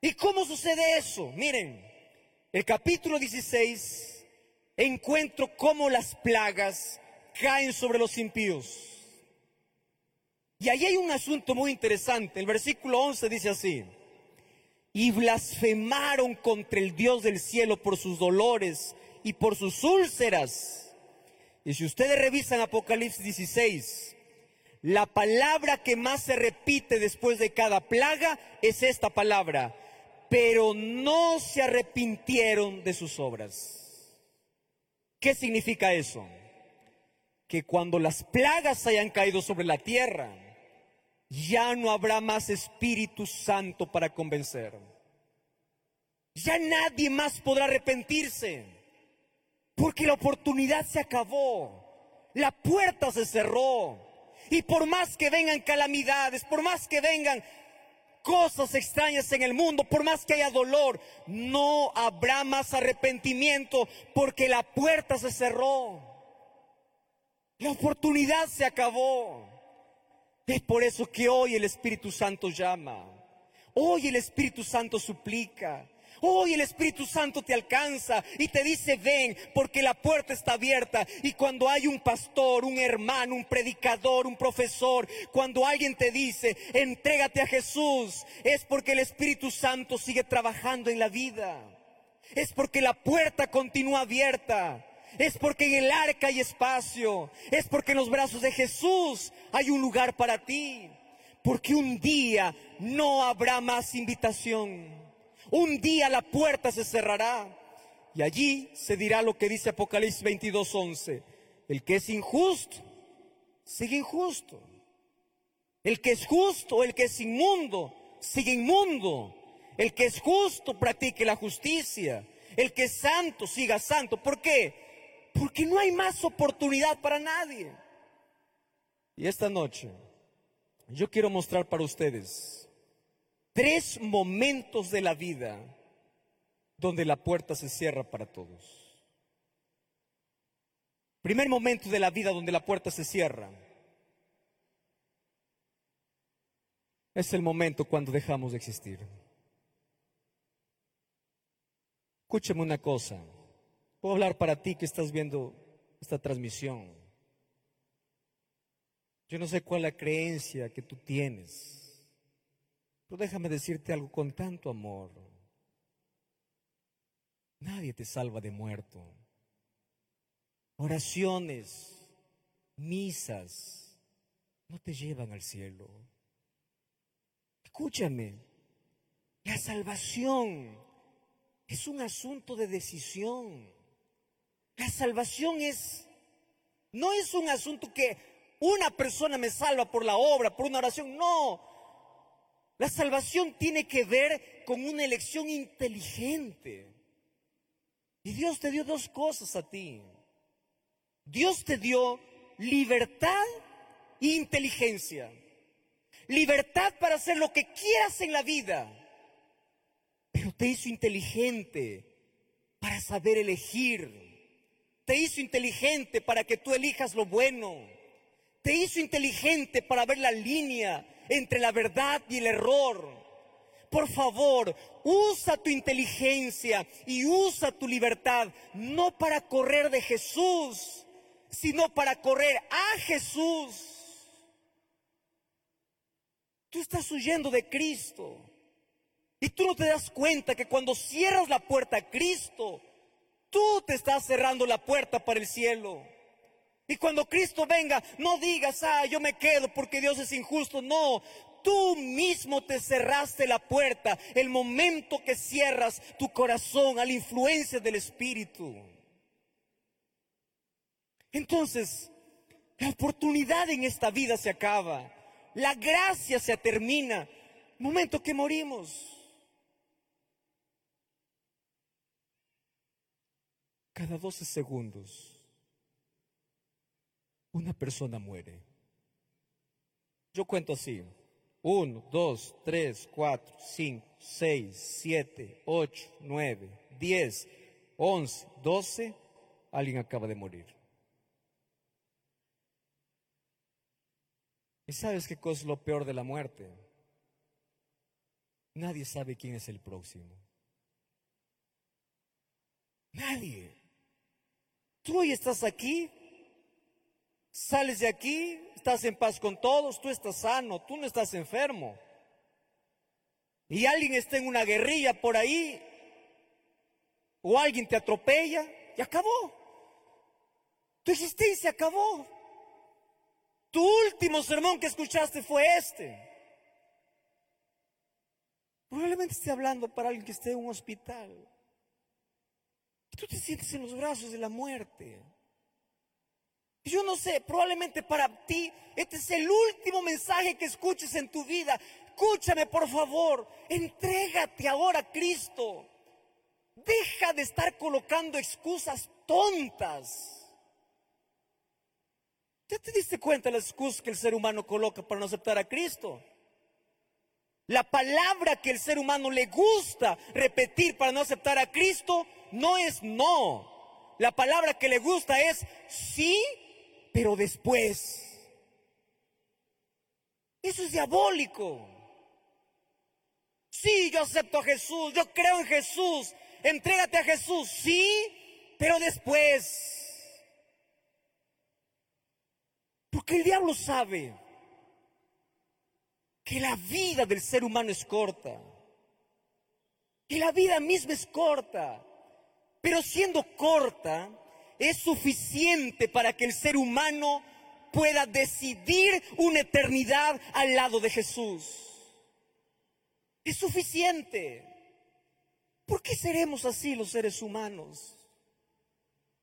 ¿Y cómo sucede eso? Miren, el capítulo 16 encuentro cómo las plagas caen sobre los impíos. Y ahí hay un asunto muy interesante. El versículo 11 dice así, y blasfemaron contra el Dios del cielo por sus dolores y por sus úlceras. Y si ustedes revisan Apocalipsis 16, la palabra que más se repite después de cada plaga es esta palabra, pero no se arrepintieron de sus obras. ¿Qué significa eso? Que cuando las plagas hayan caído sobre la tierra, ya no habrá más Espíritu Santo para convencer. Ya nadie más podrá arrepentirse, porque la oportunidad se acabó, la puerta se cerró. Y por más que vengan calamidades, por más que vengan cosas extrañas en el mundo, por más que haya dolor, no habrá más arrepentimiento porque la puerta se cerró. La oportunidad se acabó. Es por eso que hoy el Espíritu Santo llama. Hoy el Espíritu Santo suplica. Hoy el Espíritu Santo te alcanza y te dice, ven, porque la puerta está abierta. Y cuando hay un pastor, un hermano, un predicador, un profesor, cuando alguien te dice, entrégate a Jesús, es porque el Espíritu Santo sigue trabajando en la vida. Es porque la puerta continúa abierta. Es porque en el arca hay espacio. Es porque en los brazos de Jesús hay un lugar para ti. Porque un día no habrá más invitación. Un día la puerta se cerrará y allí se dirá lo que dice Apocalipsis 22:11. El que es injusto, sigue injusto. El que es justo, el que es inmundo, sigue inmundo. El que es justo, practique la justicia. El que es santo, siga santo. ¿Por qué? Porque no hay más oportunidad para nadie. Y esta noche yo quiero mostrar para ustedes tres momentos de la vida donde la puerta se cierra para todos. Primer momento de la vida donde la puerta se cierra es el momento cuando dejamos de existir. Escúchame una cosa. Puedo hablar para ti que estás viendo esta transmisión. Yo no sé cuál es la creencia que tú tienes pero déjame decirte algo con tanto amor. Nadie te salva de muerto. Oraciones, misas, no te llevan al cielo. Escúchame, la salvación es un asunto de decisión. La salvación es, no es un asunto que una persona me salva por la obra, por una oración, no. La salvación tiene que ver con una elección inteligente. Y Dios te dio dos cosas a ti. Dios te dio libertad e inteligencia. Libertad para hacer lo que quieras en la vida. Pero te hizo inteligente para saber elegir. Te hizo inteligente para que tú elijas lo bueno. Te hizo inteligente para ver la línea entre la verdad y el error. Por favor, usa tu inteligencia y usa tu libertad, no para correr de Jesús, sino para correr a Jesús. Tú estás huyendo de Cristo. Y tú no te das cuenta que cuando cierras la puerta a Cristo, tú te estás cerrando la puerta para el cielo. Y cuando Cristo venga, no digas, ah, yo me quedo porque Dios es injusto. No, tú mismo te cerraste la puerta el momento que cierras tu corazón a la influencia del Espíritu. Entonces, la oportunidad en esta vida se acaba, la gracia se termina, momento que morimos. Cada 12 segundos, una persona muere. Yo cuento así. 1, 2, 3, 4, 5, 6, 7, 8, 9, 10, 11, 12, alguien acaba de morir. ¿Y sabes qué cosa es lo peor de la muerte? Nadie sabe quién es el próximo. Nadie. Tú hoy estás aquí, sales de aquí, estás en paz con todos, tú estás sano, tú no estás enfermo. Y alguien está en una guerrilla por ahí, o alguien te atropella, y acabó. Tu existencia acabó. Tu último sermón que escuchaste fue este. Probablemente esté hablando para alguien que esté en un hospital. Tú te sientes en los brazos de la muerte. Yo no sé, probablemente para ti este es el último mensaje que escuches en tu vida. Escúchame, por favor. Entrégate ahora a Cristo. Deja de estar colocando excusas tontas. ¿Ya te diste cuenta de las excusas que el ser humano coloca para no aceptar a Cristo? La palabra que el ser humano le gusta repetir para no aceptar a Cristo no es no. La palabra que le gusta es sí pero después. Eso es diabólico. Sí, yo acepto a Jesús, yo creo en Jesús, entrégate a Jesús, sí, pero después. Porque el diablo sabe que la vida del ser humano es corta, que la vida misma es corta, pero siendo corta, es suficiente para que el ser humano pueda decidir una eternidad al lado de Jesús. Es suficiente. ¿Por qué seremos así los seres humanos?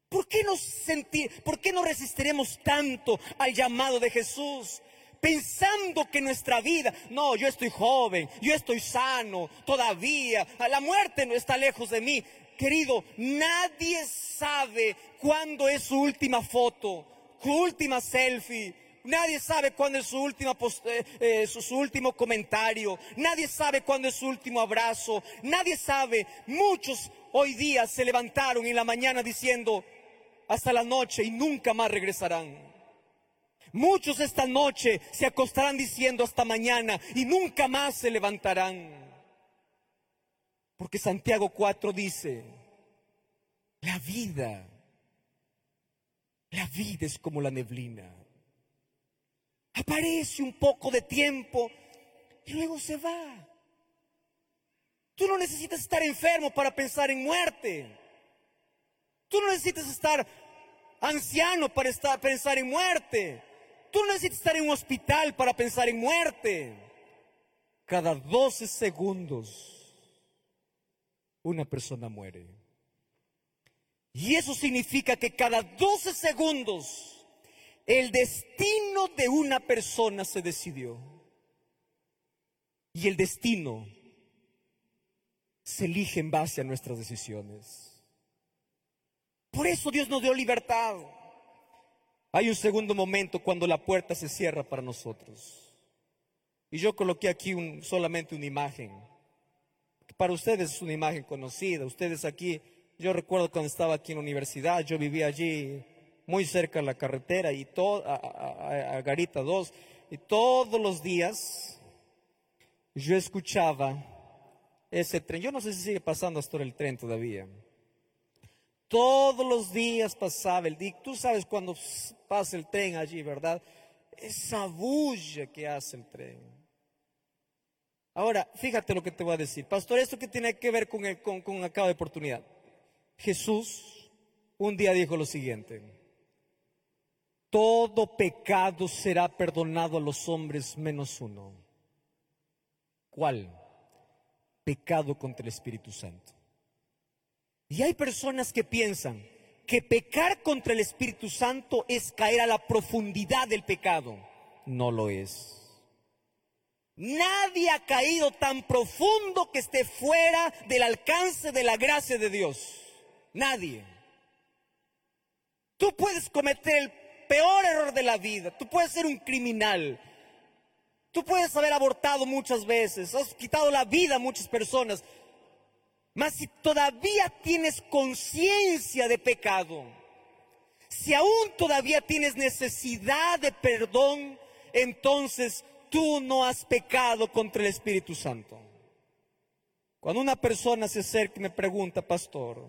¿Por qué nos sentir, por qué no resistiremos tanto al llamado de Jesús? Pensando que nuestra vida, no, yo estoy joven, yo estoy sano, todavía, la muerte no está lejos de mí. Querido, nadie sabe cuándo es su última foto, su última selfie. Nadie sabe cuándo es su, última eh, eh, su, último comentario. Nadie sabe cuándo es su último abrazo. Nadie sabe. Muchos hoy día se levantaron en la mañana diciendo hasta la noche y nunca más regresarán. Muchos esta noche se acostarán diciendo hasta mañana y nunca más se levantarán. Porque Santiago 4 dice, la vida, la vida es como la neblina. Aparece un poco de tiempo y luego se va. Tú no necesitas estar enfermo para pensar en muerte. Tú no necesitas estar anciano para estar, pensar en muerte. Tú no necesitas estar en un hospital para pensar en muerte. Cada 12 segundos una persona muere. Y eso significa que cada 12 segundos el destino de una persona se decidió. Y el destino se elige en base a nuestras decisiones. Por eso Dios nos dio libertad. Hay un segundo momento cuando la puerta se cierra para nosotros. Y yo coloqué aquí un, solamente una imagen. Para ustedes es una imagen conocida. Ustedes aquí, yo recuerdo cuando estaba aquí en la universidad, yo vivía allí muy cerca de la carretera y todo, a, Garita 2, y todos los días yo escuchaba ese tren. Yo no sé si sigue pasando hasta el tren todavía. Todos los días pasaba el día. Tú sabes cuando pasa el tren allí, ¿verdad? Esa bulla que hace el tren. Ahora, fíjate lo que te voy a decir. Pastor, ¿esto qué tiene que ver con, el, con, con acabo de oportunidad? Jesús un día dijo lo siguiente todo pecado será perdonado a los hombres menos uno. ¿Cuál? Pecado contra el Espíritu Santo. Y hay personas que piensan que pecar contra el Espíritu Santo es caer a la profundidad del pecado. No lo es. Nadie ha caído tan profundo que esté fuera del alcance de la gracia de Dios. Nadie. Tú puedes cometer el peor error de la vida. Tú puedes ser un criminal. Tú puedes haber abortado muchas veces, has quitado la vida a muchas personas. Mas si todavía tienes conciencia de pecado, si aún todavía tienes necesidad de perdón, entonces tú no has pecado contra el Espíritu Santo. Cuando una persona se acerca y me pregunta, pastor,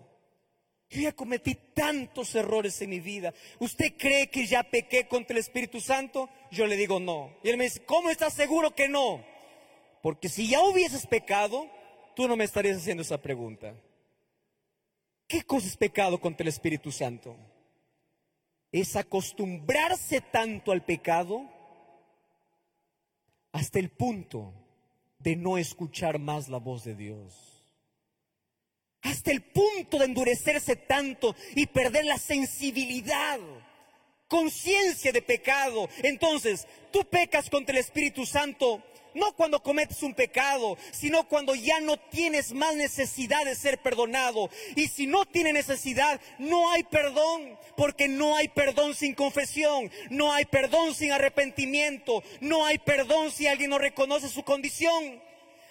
yo ya cometí tantos errores en mi vida. ¿Usted cree que ya pequé contra el Espíritu Santo? Yo le digo no. Y él me dice, ¿cómo estás seguro que no? Porque si ya hubieses pecado, tú no me estarías haciendo esa pregunta. ¿Qué cosa es pecado contra el Espíritu Santo? Es acostumbrarse tanto al pecado hasta el punto de no escuchar más la voz de Dios hasta el punto de endurecerse tanto y perder la sensibilidad, conciencia de pecado. Entonces, tú pecas contra el Espíritu Santo no cuando cometes un pecado, sino cuando ya no tienes más necesidad de ser perdonado. Y si no tiene necesidad, no hay perdón, porque no hay perdón sin confesión, no hay perdón sin arrepentimiento, no hay perdón si alguien no reconoce su condición.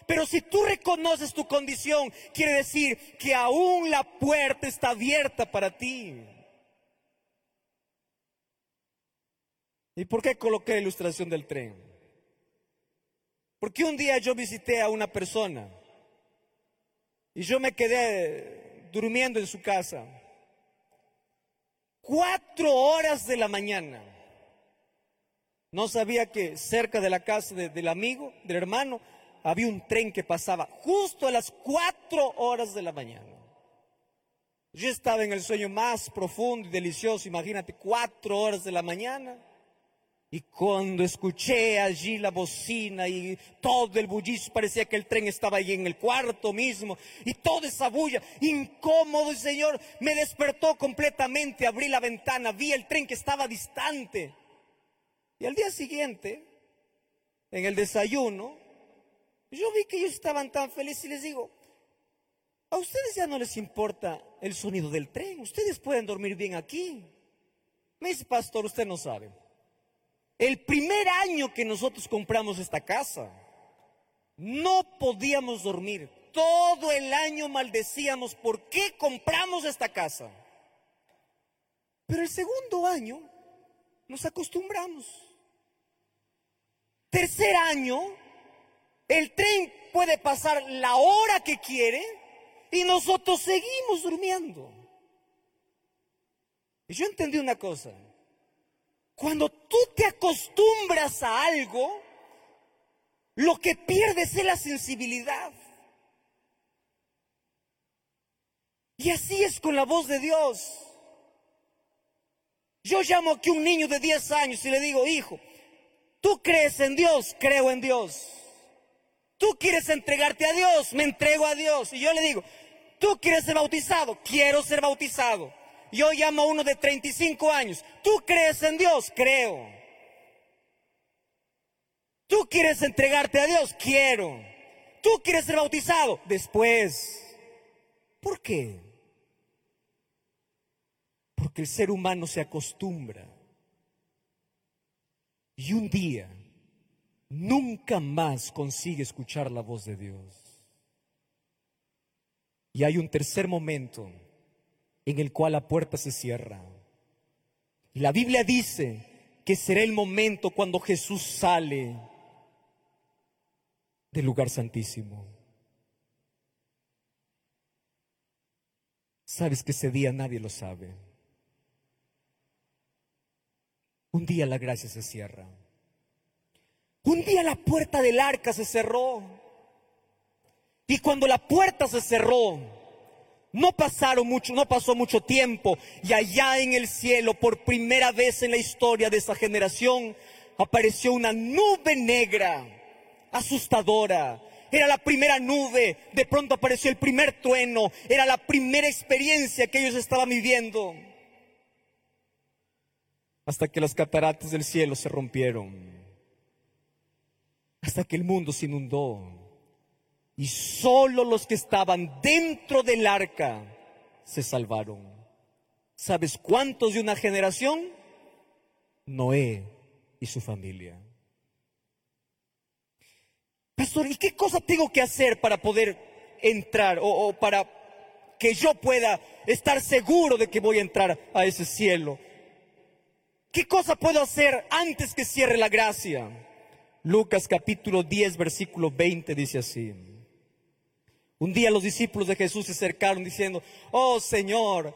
Pero si tú reconoces tu condición, quiere decir que aún la puerta está abierta para ti. ¿Y por qué coloqué la ilustración del tren? Porque un día yo visité a una persona y yo me quedé durmiendo en su casa. Cuatro horas de la mañana. No sabía que cerca de la casa del amigo, del hermano, había un tren que pasaba justo a las cuatro horas de la mañana. Yo estaba en el sueño más profundo y delicioso, imagínate, cuatro horas de la mañana. Y cuando escuché allí la bocina y todo el bullicio, parecía que el tren estaba allí en el cuarto mismo, y toda esa bulla, incómodo, Señor me despertó completamente, abrí la ventana, vi el tren que estaba distante. Y al día siguiente, en el desayuno, yo vi que ellos estaban tan felices y les digo, a ustedes ya no les importa el sonido del tren, ustedes pueden dormir bien aquí. Me dice, pastor, usted no sabe. El primer año que nosotros compramos esta casa, no podíamos dormir. Todo el año maldecíamos por qué compramos esta casa. Pero el segundo año nos acostumbramos. Tercer año el tren puede pasar la hora que quiere y nosotros seguimos durmiendo. Y yo entendí una cosa. Cuando tú te acostumbras a algo, lo que pierdes es la sensibilidad. Y así es con la voz de Dios. Yo llamo aquí a un niño de 10 años y le digo, hijo, ¿tú crees en Dios? Creo en Dios. Tú quieres entregarte a Dios, me entrego a Dios. Y yo le digo, tú quieres ser bautizado, quiero ser bautizado. Yo llamo a uno de 35 años, tú crees en Dios, creo. Tú quieres entregarte a Dios, quiero. Tú quieres ser bautizado, después. ¿Por qué? Porque el ser humano se acostumbra y un día nunca más consigue escuchar la voz de Dios. Y hay un tercer momento en el cual la puerta se cierra. Y la Biblia dice que será el momento cuando Jesús sale del lugar santísimo. Sabes que ese día nadie lo sabe. Un día la gracia se cierra. Un día la puerta del arca se cerró. Y cuando la puerta se cerró, no pasaron mucho, no pasó mucho tiempo y allá en el cielo, por primera vez en la historia de esa generación, apareció una nube negra, asustadora. Era la primera nube, de pronto apareció el primer trueno, era la primera experiencia que ellos estaban viviendo. Hasta que las cataratas del cielo se rompieron hasta que el mundo se inundó. Y solo los que estaban dentro del arca se salvaron. ¿Sabes cuántos de una generación? Noé y su familia. Pastor, ¿y qué cosa tengo que hacer para poder entrar o, para que yo pueda estar seguro de que voy a entrar a ese cielo? ¿Qué cosa puedo hacer antes que cierre la gracia? Lucas capítulo 10, versículo 20 dice así. Un día los discípulos de Jesús se acercaron diciendo, oh Señor,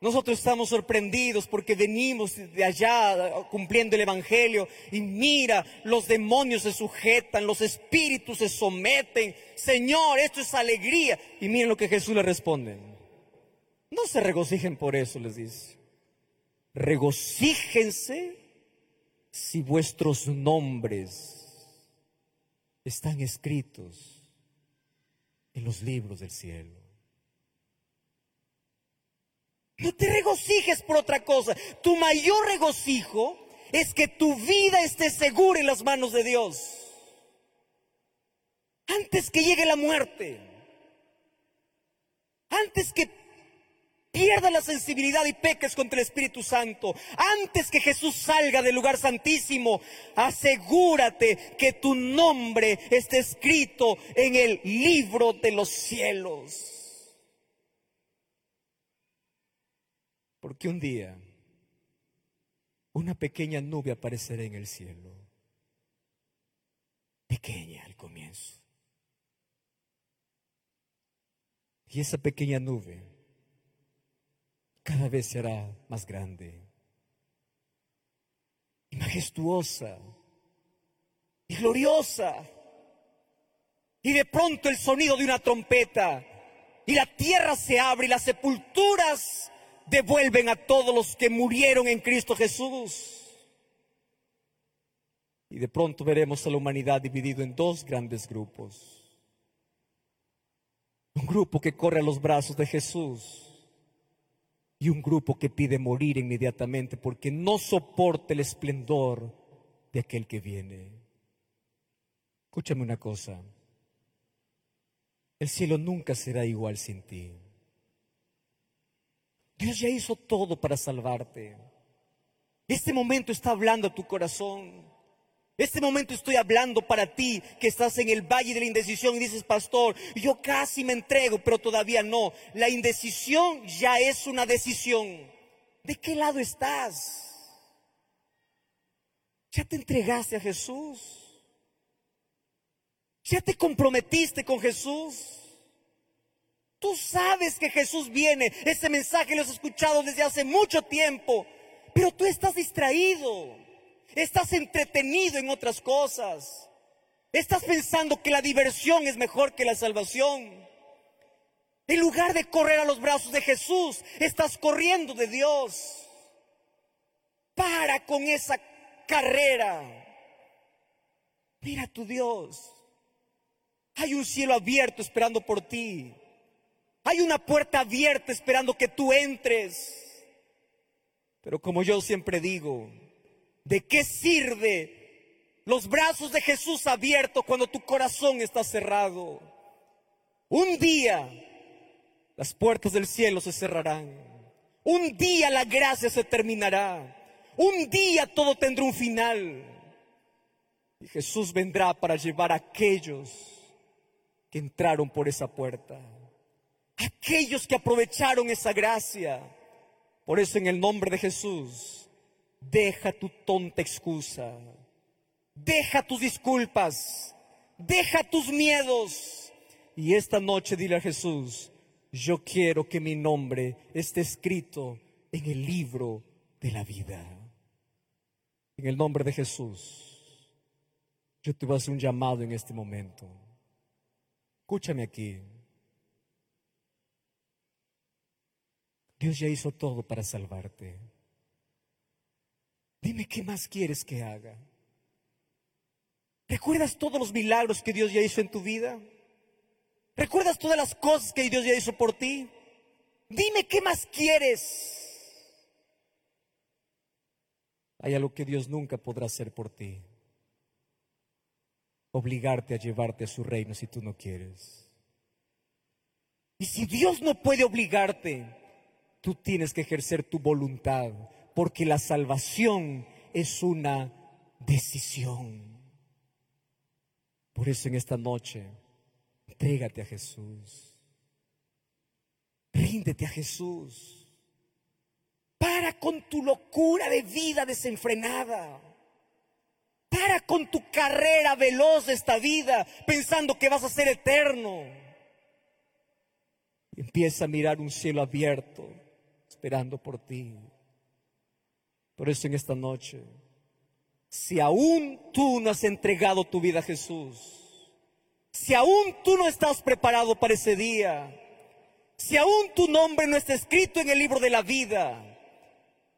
nosotros estamos sorprendidos porque venimos de allá cumpliendo el Evangelio y mira, los demonios se sujetan, los espíritus se someten. Señor, esto es alegría. Y miren lo que Jesús le responde. No se regocijen por eso, les dice. Regocíjense si vuestros nombres están escritos en los libros del cielo. No te regocijes por otra cosa. Tu mayor regocijo es que tu vida esté segura en las manos de Dios. Antes que llegue la muerte. Antes que pierda la sensibilidad y peques contra el Espíritu Santo. Antes que Jesús salga del lugar santísimo, asegúrate que tu nombre esté escrito en el libro de los cielos. Porque un día una pequeña nube aparecerá en el cielo. Pequeña al comienzo. Y esa pequeña nube cada vez será más grande y majestuosa y gloriosa. Y de pronto el sonido de una trompeta y la tierra se abre y las sepulturas devuelven a todos los que murieron en Cristo Jesús. Y de pronto veremos a la humanidad dividido en dos grandes grupos. Un grupo que corre a los brazos de Jesús y un grupo que pide morir inmediatamente porque no soporta el esplendor de aquel que viene. Escúchame una cosa, el cielo nunca será igual sin ti. Dios ya hizo todo para salvarte. Este momento está hablando a tu corazón. Este momento estoy hablando para ti que estás en el valle de la indecisión y dices, pastor, yo casi me entrego, pero todavía no. La indecisión ya es una decisión. ¿De qué lado estás? ¿Ya te entregaste a Jesús? ¿Ya te comprometiste con Jesús? Tú sabes que Jesús viene. Ese mensaje lo has escuchado desde hace mucho tiempo, pero tú estás distraído. Estás entretenido en otras cosas. Estás pensando que la diversión es mejor que la salvación. En lugar de correr a los brazos de Jesús, estás corriendo de Dios. Para con esa carrera. Mira a tu Dios. Hay un cielo abierto esperando por ti. Hay una puerta abierta esperando que tú entres. Pero como yo siempre digo, ¿De qué sirve los brazos de Jesús abiertos cuando tu corazón está cerrado? Un día las puertas del cielo se cerrarán. Un día la gracia se terminará. Un día todo tendrá un final. Y Jesús vendrá para llevar a aquellos que entraron por esa puerta. Aquellos que aprovecharon esa gracia. Por eso en el nombre de Jesús, deja tu tonta excusa. Deja tus disculpas. Deja tus miedos. Y esta noche dile a Jesús, yo quiero que mi nombre esté escrito en el libro de la vida. En el nombre de Jesús, yo te voy a hacer un llamado en este momento. Escúchame aquí. Dios ya hizo todo para salvarte. Dime qué más quieres que haga. ¿Recuerdas todos los milagros que Dios ya hizo en tu vida? ¿Recuerdas todas las cosas que Dios ya hizo por ti? Dime qué más quieres. Hay algo que Dios nunca podrá hacer por ti. Obligarte a llevarte a su reino si tú no quieres. Y si Dios no puede obligarte, tú tienes que ejercer tu voluntad, porque la salvación es una decisión. Por eso en esta noche, entrégate a Jesús. Ríndete a Jesús. Para con tu locura de vida desenfrenada. Para con tu carrera veloz de esta vida pensando que vas a ser eterno. Empieza a mirar un cielo abierto esperando por ti. Por eso en esta noche, si aún tú no has entregado tu vida a Jesús, si aún tú no estás preparado para ese día, si aún tu nombre no está escrito en el libro de la vida,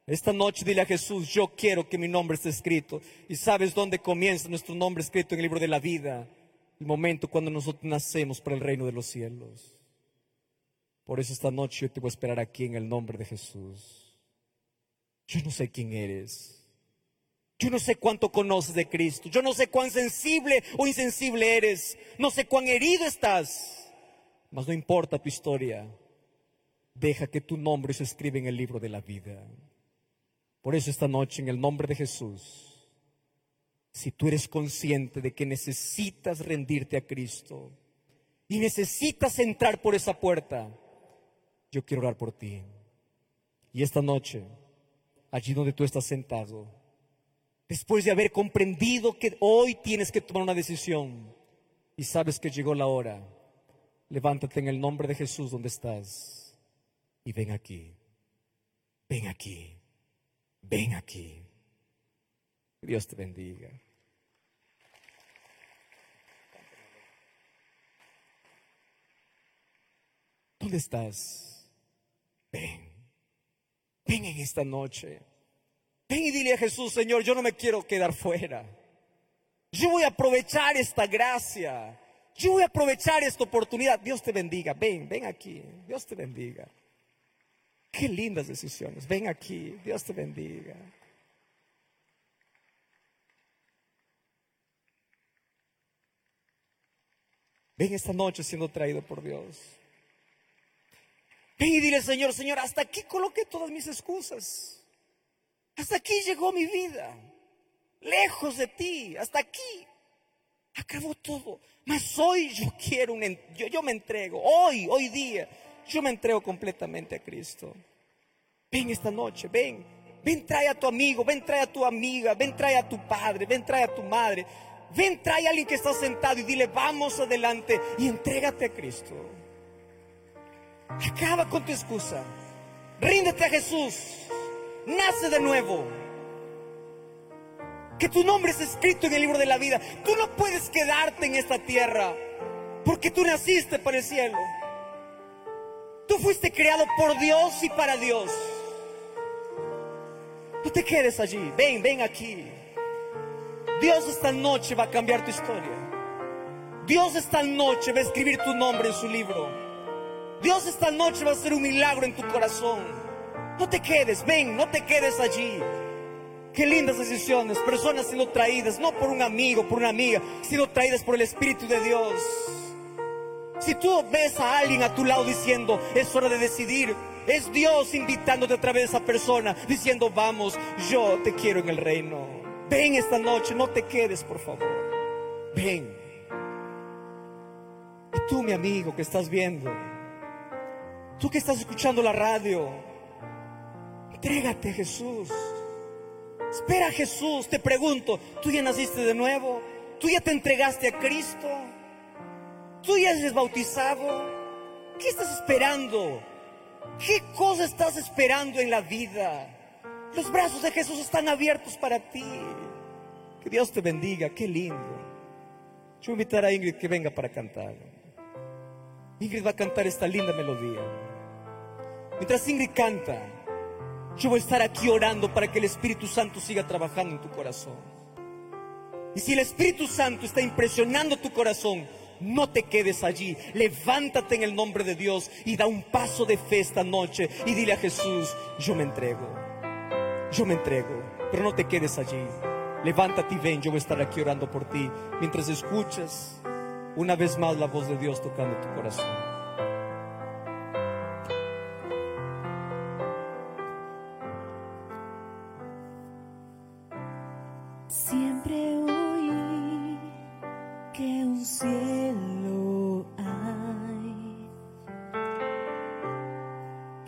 esta noche dile a Jesús, yo quiero que mi nombre esté escrito. ¿Y sabes dónde comienza nuestro nombre escrito en el libro de la vida? El momento cuando nosotros nacemos para el reino de los cielos. Por eso esta noche yo te voy a esperar aquí en el nombre de Jesús. Yo no sé quién eres. Yo no sé cuánto conoces de Cristo. Yo no sé cuán sensible o insensible eres. No sé cuán herido estás. Mas no importa tu historia. Deja que tu nombre se escriba en el libro de la vida. Por eso esta noche, en el nombre de Jesús, si tú eres consciente de que necesitas rendirte a Cristo y necesitas entrar por esa puerta, yo quiero orar por ti. Y esta noche, allí donde tú estás sentado, después de haber comprendido que hoy tienes que tomar una decisión y sabes que llegó la hora, levántate en el nombre de Jesús donde estás y ven aquí, ven aquí. Ven aquí. Dios te bendiga. ¿Dónde estás? Ven. Ven en esta noche. Ven y dile a Jesús, Señor, yo no me quiero quedar fuera. Yo voy a aprovechar esta gracia. Yo voy a aprovechar esta oportunidad. Dios te bendiga. Ven, ven aquí. Dios te bendiga. Qué lindas decisiones. Ven aquí, Dios te bendiga. Ven esta noche siendo traído por Dios. Ven y dile, Señor, Señor, hasta aquí coloqué todas mis excusas. Hasta aquí llegó mi vida. Lejos de ti, hasta aquí. Acabó todo. Mas hoy yo quiero un, yo, yo me entrego. Hoy, hoy día yo me entrego completamente a Cristo. Ven esta noche, ven. Ven, trae a tu amigo, ven, trae a tu amiga, ven, trae a tu padre, ven, trae a tu madre. Ven, trae a alguien que está sentado y dile, vamos adelante y entrégate a Cristo. Acaba con tu excusa. Ríndete a Jesús. Nace de nuevo. Que tu nombre es escrito en el libro de la vida. Tú no puedes quedarte en esta tierra porque tú naciste para el cielo. Tú fuiste creado por Dios y para Dios. No te quedes allí. Ven, ven aquí. Dios esta noche va a cambiar tu historia. Dios esta noche va a escribir tu nombre en su libro. Dios esta noche va a hacer un milagro en tu corazón. No te quedes, ven, no te quedes allí. Qué lindas decisiones, personas siendo traídas, no por un amigo, por una amiga, sino traídas por el Espíritu de Dios. Si tú ves a alguien a tu lado diciendo, es hora de decidir, es Dios invitándote a través de esa persona, diciendo, vamos, yo te quiero en el reino. Ven esta noche, no te quedes, por favor. Ven. Y tú, mi amigo, que estás viendo, tú que estás escuchando la radio, entrégate Jesús. Espera a Jesús, te pregunto, ¿tú ya naciste de nuevo? ¿Tú ya te entregaste a Cristo? ¿Tú ya eres bautizado? ¿Qué estás esperando? ¿Qué cosa estás esperando en la vida? Los brazos de Jesús están abiertos para ti. Que Dios te bendiga, qué lindo. Yo voy a invitar a Ingrid que venga para cantar. Ingrid va a cantar esta linda melodía. Mientras Ingrid canta, yo voy a estar aquí orando para que el Espíritu Santo siga trabajando en tu corazón. Y si el Espíritu Santo está impresionando tu corazón, no te quedes allí. Levántate en el nombre de Dios y da un paso de fe esta noche y dile a Jesús, yo me entrego. Yo me entrego, pero no te quedes allí. Levántate y ven, yo voy a estar aquí orando por ti mientras escuchas una vez más la voz de Dios tocando tu corazón. Siempre oí que un cielo hay,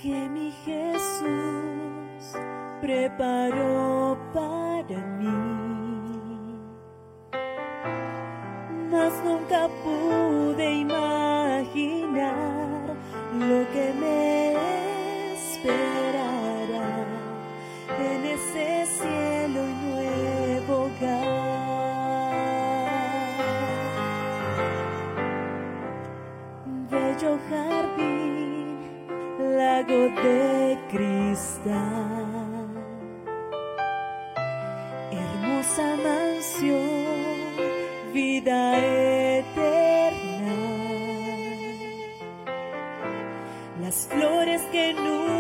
que mi Jesús preparó para mas nunca pude imaginar lo que me esperará en ese cielo y nuevo hogar. Bello jardín, lago de cristal, hermosa mansión, vida eterna. Las flores que nunca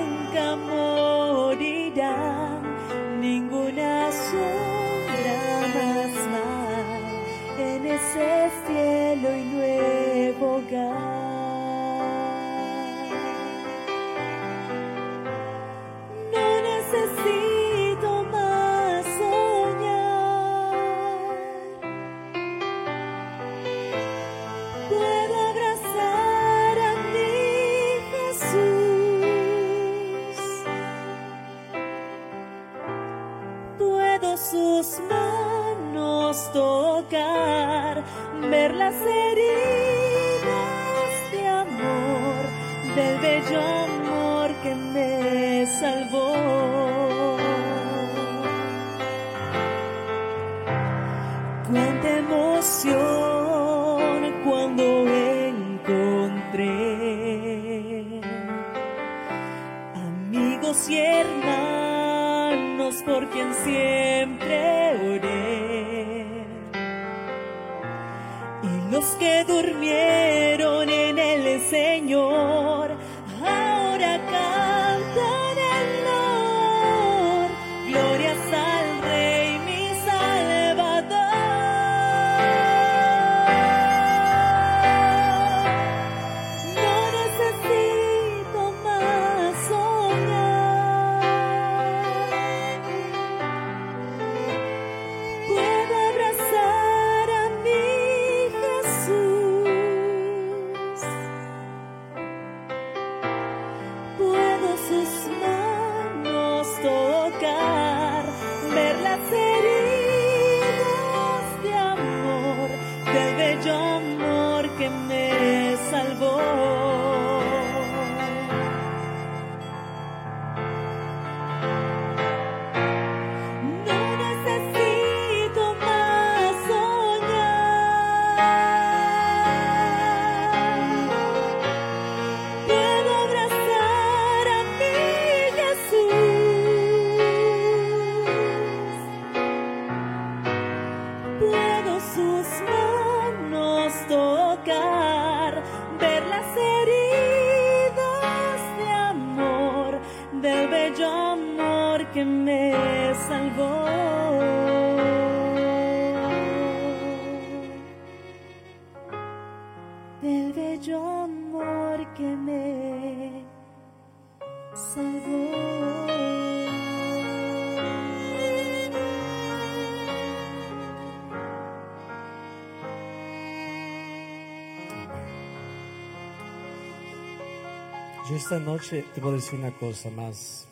esta noche te a decir una cosa más.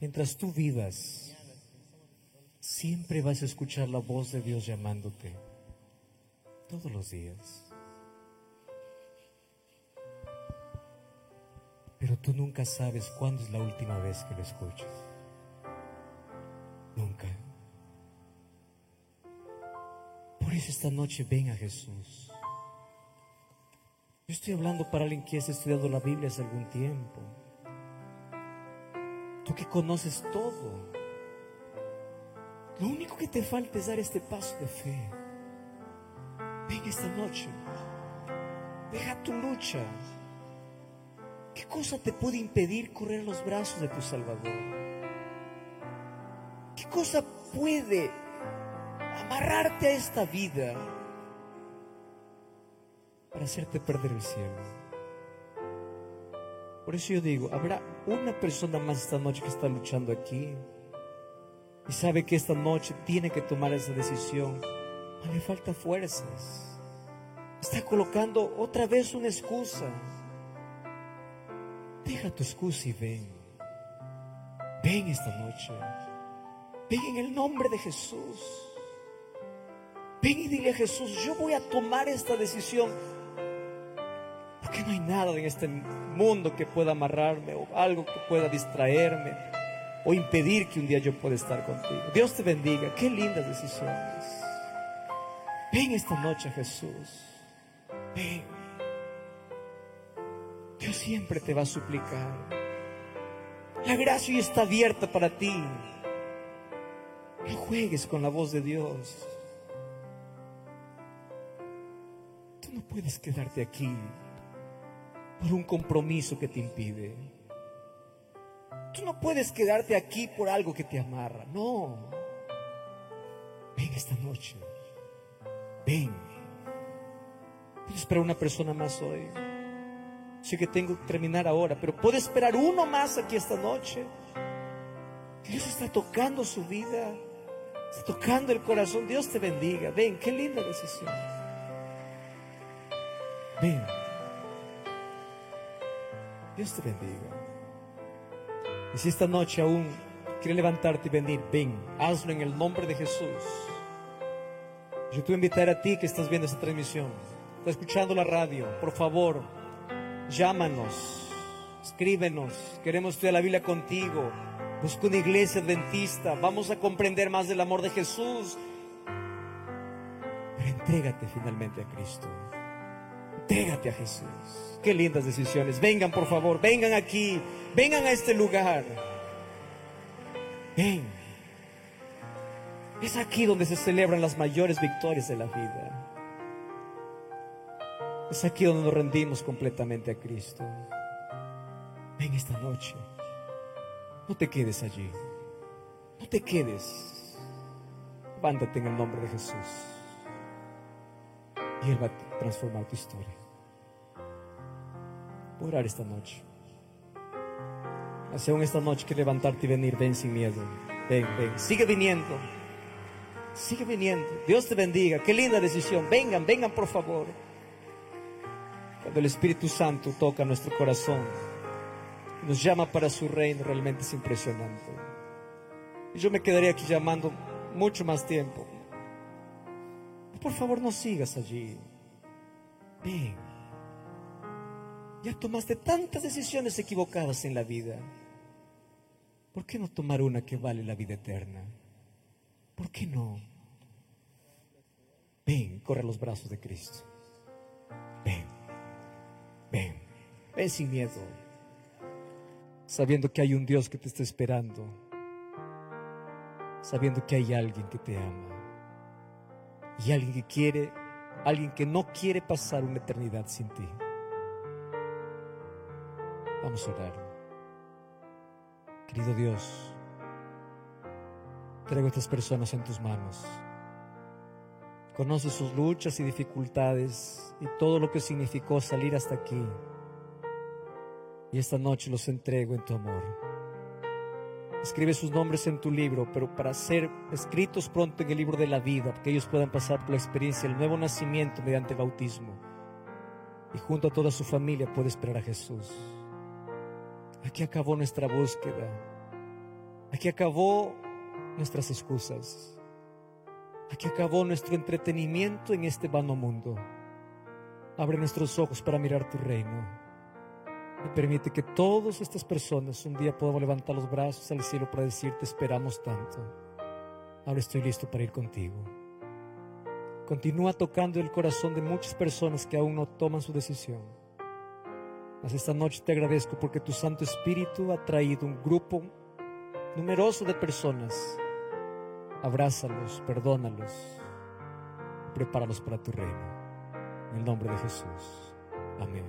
Mientras tú vivas, siempre vas a escuchar la voz de Dios llamándote. Todos los días. Pero tú nunca sabes cuándo es la última vez que lo escuchas. Nunca. Por eso esta noche ven a Jesús. Yo estoy hablando para alguien que has estudiado la Biblia hace algún tiempo. Tú que conoces todo. Lo único que te falta es dar este paso de fe. Ven esta noche. Deja tu lucha. ¿Qué cosa te puede impedir correr los brazos de tu Salvador? ¿Qué cosa puede amarrarte a esta vida para hacerte perder el cielo? Por eso yo digo, habrá una persona más esta noche que está luchando aquí y sabe que esta noche tiene que tomar esa decisión. No le falta fuerzas. Está colocando otra vez una excusa. Deja tu excusa y ven. Ven esta noche. Ven en el nombre de Jesús. Ven y dile a Jesús, yo voy a tomar esta decisión. Porque no hay nada en este mundo que pueda amarrarme o algo que pueda distraerme o impedir que un día yo pueda estar contigo. Dios te bendiga. Qué lindas decisiones. Ven esta noche, Jesús. Ven. Dios siempre te va a suplicar. La gracia hoy está abierta para ti. No juegues con la voz de Dios. Tú no puedes quedarte aquí por un compromiso que te impide. Tú no puedes quedarte aquí por algo que te amarra. No. Ven esta noche. Ven. Puedo esperar una persona más hoy. Sé que tengo que terminar ahora, pero puedo esperar uno más aquí esta noche. Dios está tocando su vida. Está tocando el corazón. Dios te bendiga. Ven, qué linda decisión. Ven. Dios te bendiga. Y si esta noche aún quiere levantarte y venir, ven, hazlo en el nombre de Jesús. Yo te voy a invitar a ti que estás viendo esta transmisión, estás escuchando la radio, por favor, llámanos, escríbenos, queremos estudiar la Biblia contigo. Busca una iglesia adventista, vamos a comprender más del amor de Jesús. Pero entrégate finalmente a Cristo. Entrégate a Jesús. Qué lindas decisiones. Vengan, por favor, vengan aquí. Vengan a este lugar. Ven. Es aquí donde se celebran las mayores victorias de la vida. Es aquí donde nos rendimos completamente a Cristo. Ven esta noche. No te quedes allí. No te quedes. Levántate en el nombre de Jesús. Y Él va a transformar tu historia. Voy orar esta noche. Hace aún esta noche que levantarte y venir, ven sin miedo. Ven, ven. Sigue viniendo. Sigue viniendo. Dios te bendiga. Qué linda decisión. Vengan, vengan por favor. Cuando el Espíritu Santo toca nuestro corazón, nos llama para su reino, realmente es impresionante. Y yo me quedaría aquí llamando mucho más tiempo. Por favor, no sigas allí. Ven. Ya tomaste tantas decisiones equivocadas en la vida. ¿Por qué no tomar una que vale la vida eterna? ¿Por qué no? Ven, corre a los brazos de Cristo. Ven, ven, ven sin miedo, sabiendo que hay un Dios que te está esperando, sabiendo que hay alguien que te ama y alguien que quiere, alguien que no quiere pasar una eternidad sin ti. Vamos a orar. Querido Dios, traigo a estas personas en tus manos. Conoces sus luchas y dificultades y todo lo que significó salir hasta aquí. Y esta noche los entrego en tu amor. Escribe sus nombres en tu libro, pero para ser escritos pronto en el libro de la vida, que ellos puedan pasar por la experiencia del nuevo nacimiento mediante el bautismo. y junto a toda su familia puede esperar a Jesús. Aquí acabó nuestra búsqueda. Aquí acabó nuestras excusas. Aquí acabó nuestro entretenimiento en este vano mundo. Abre nuestros ojos para mirar tu reino. Y permite que todas estas personas un día podamos levantar los brazos al cielo para decirte esperamos tanto. Ahora estoy listo para ir contigo. Continúa tocando el corazón de muchas personas que aún no toman su decisión. Mas esta noche te agradezco porque tu Santo Espíritu ha traído un grupo numeroso de personas. Abrázalos, perdónalos, prepáralos para tu reino. En el nombre de Jesús. Amén.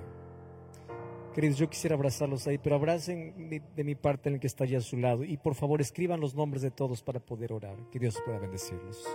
Queridos, yo quisiera abrazarlos ahí, pero abracen de, de mi parte en el que está allá a su lado y por favor escriban los nombres de todos para poder orar. Que Dios pueda bendecirlos.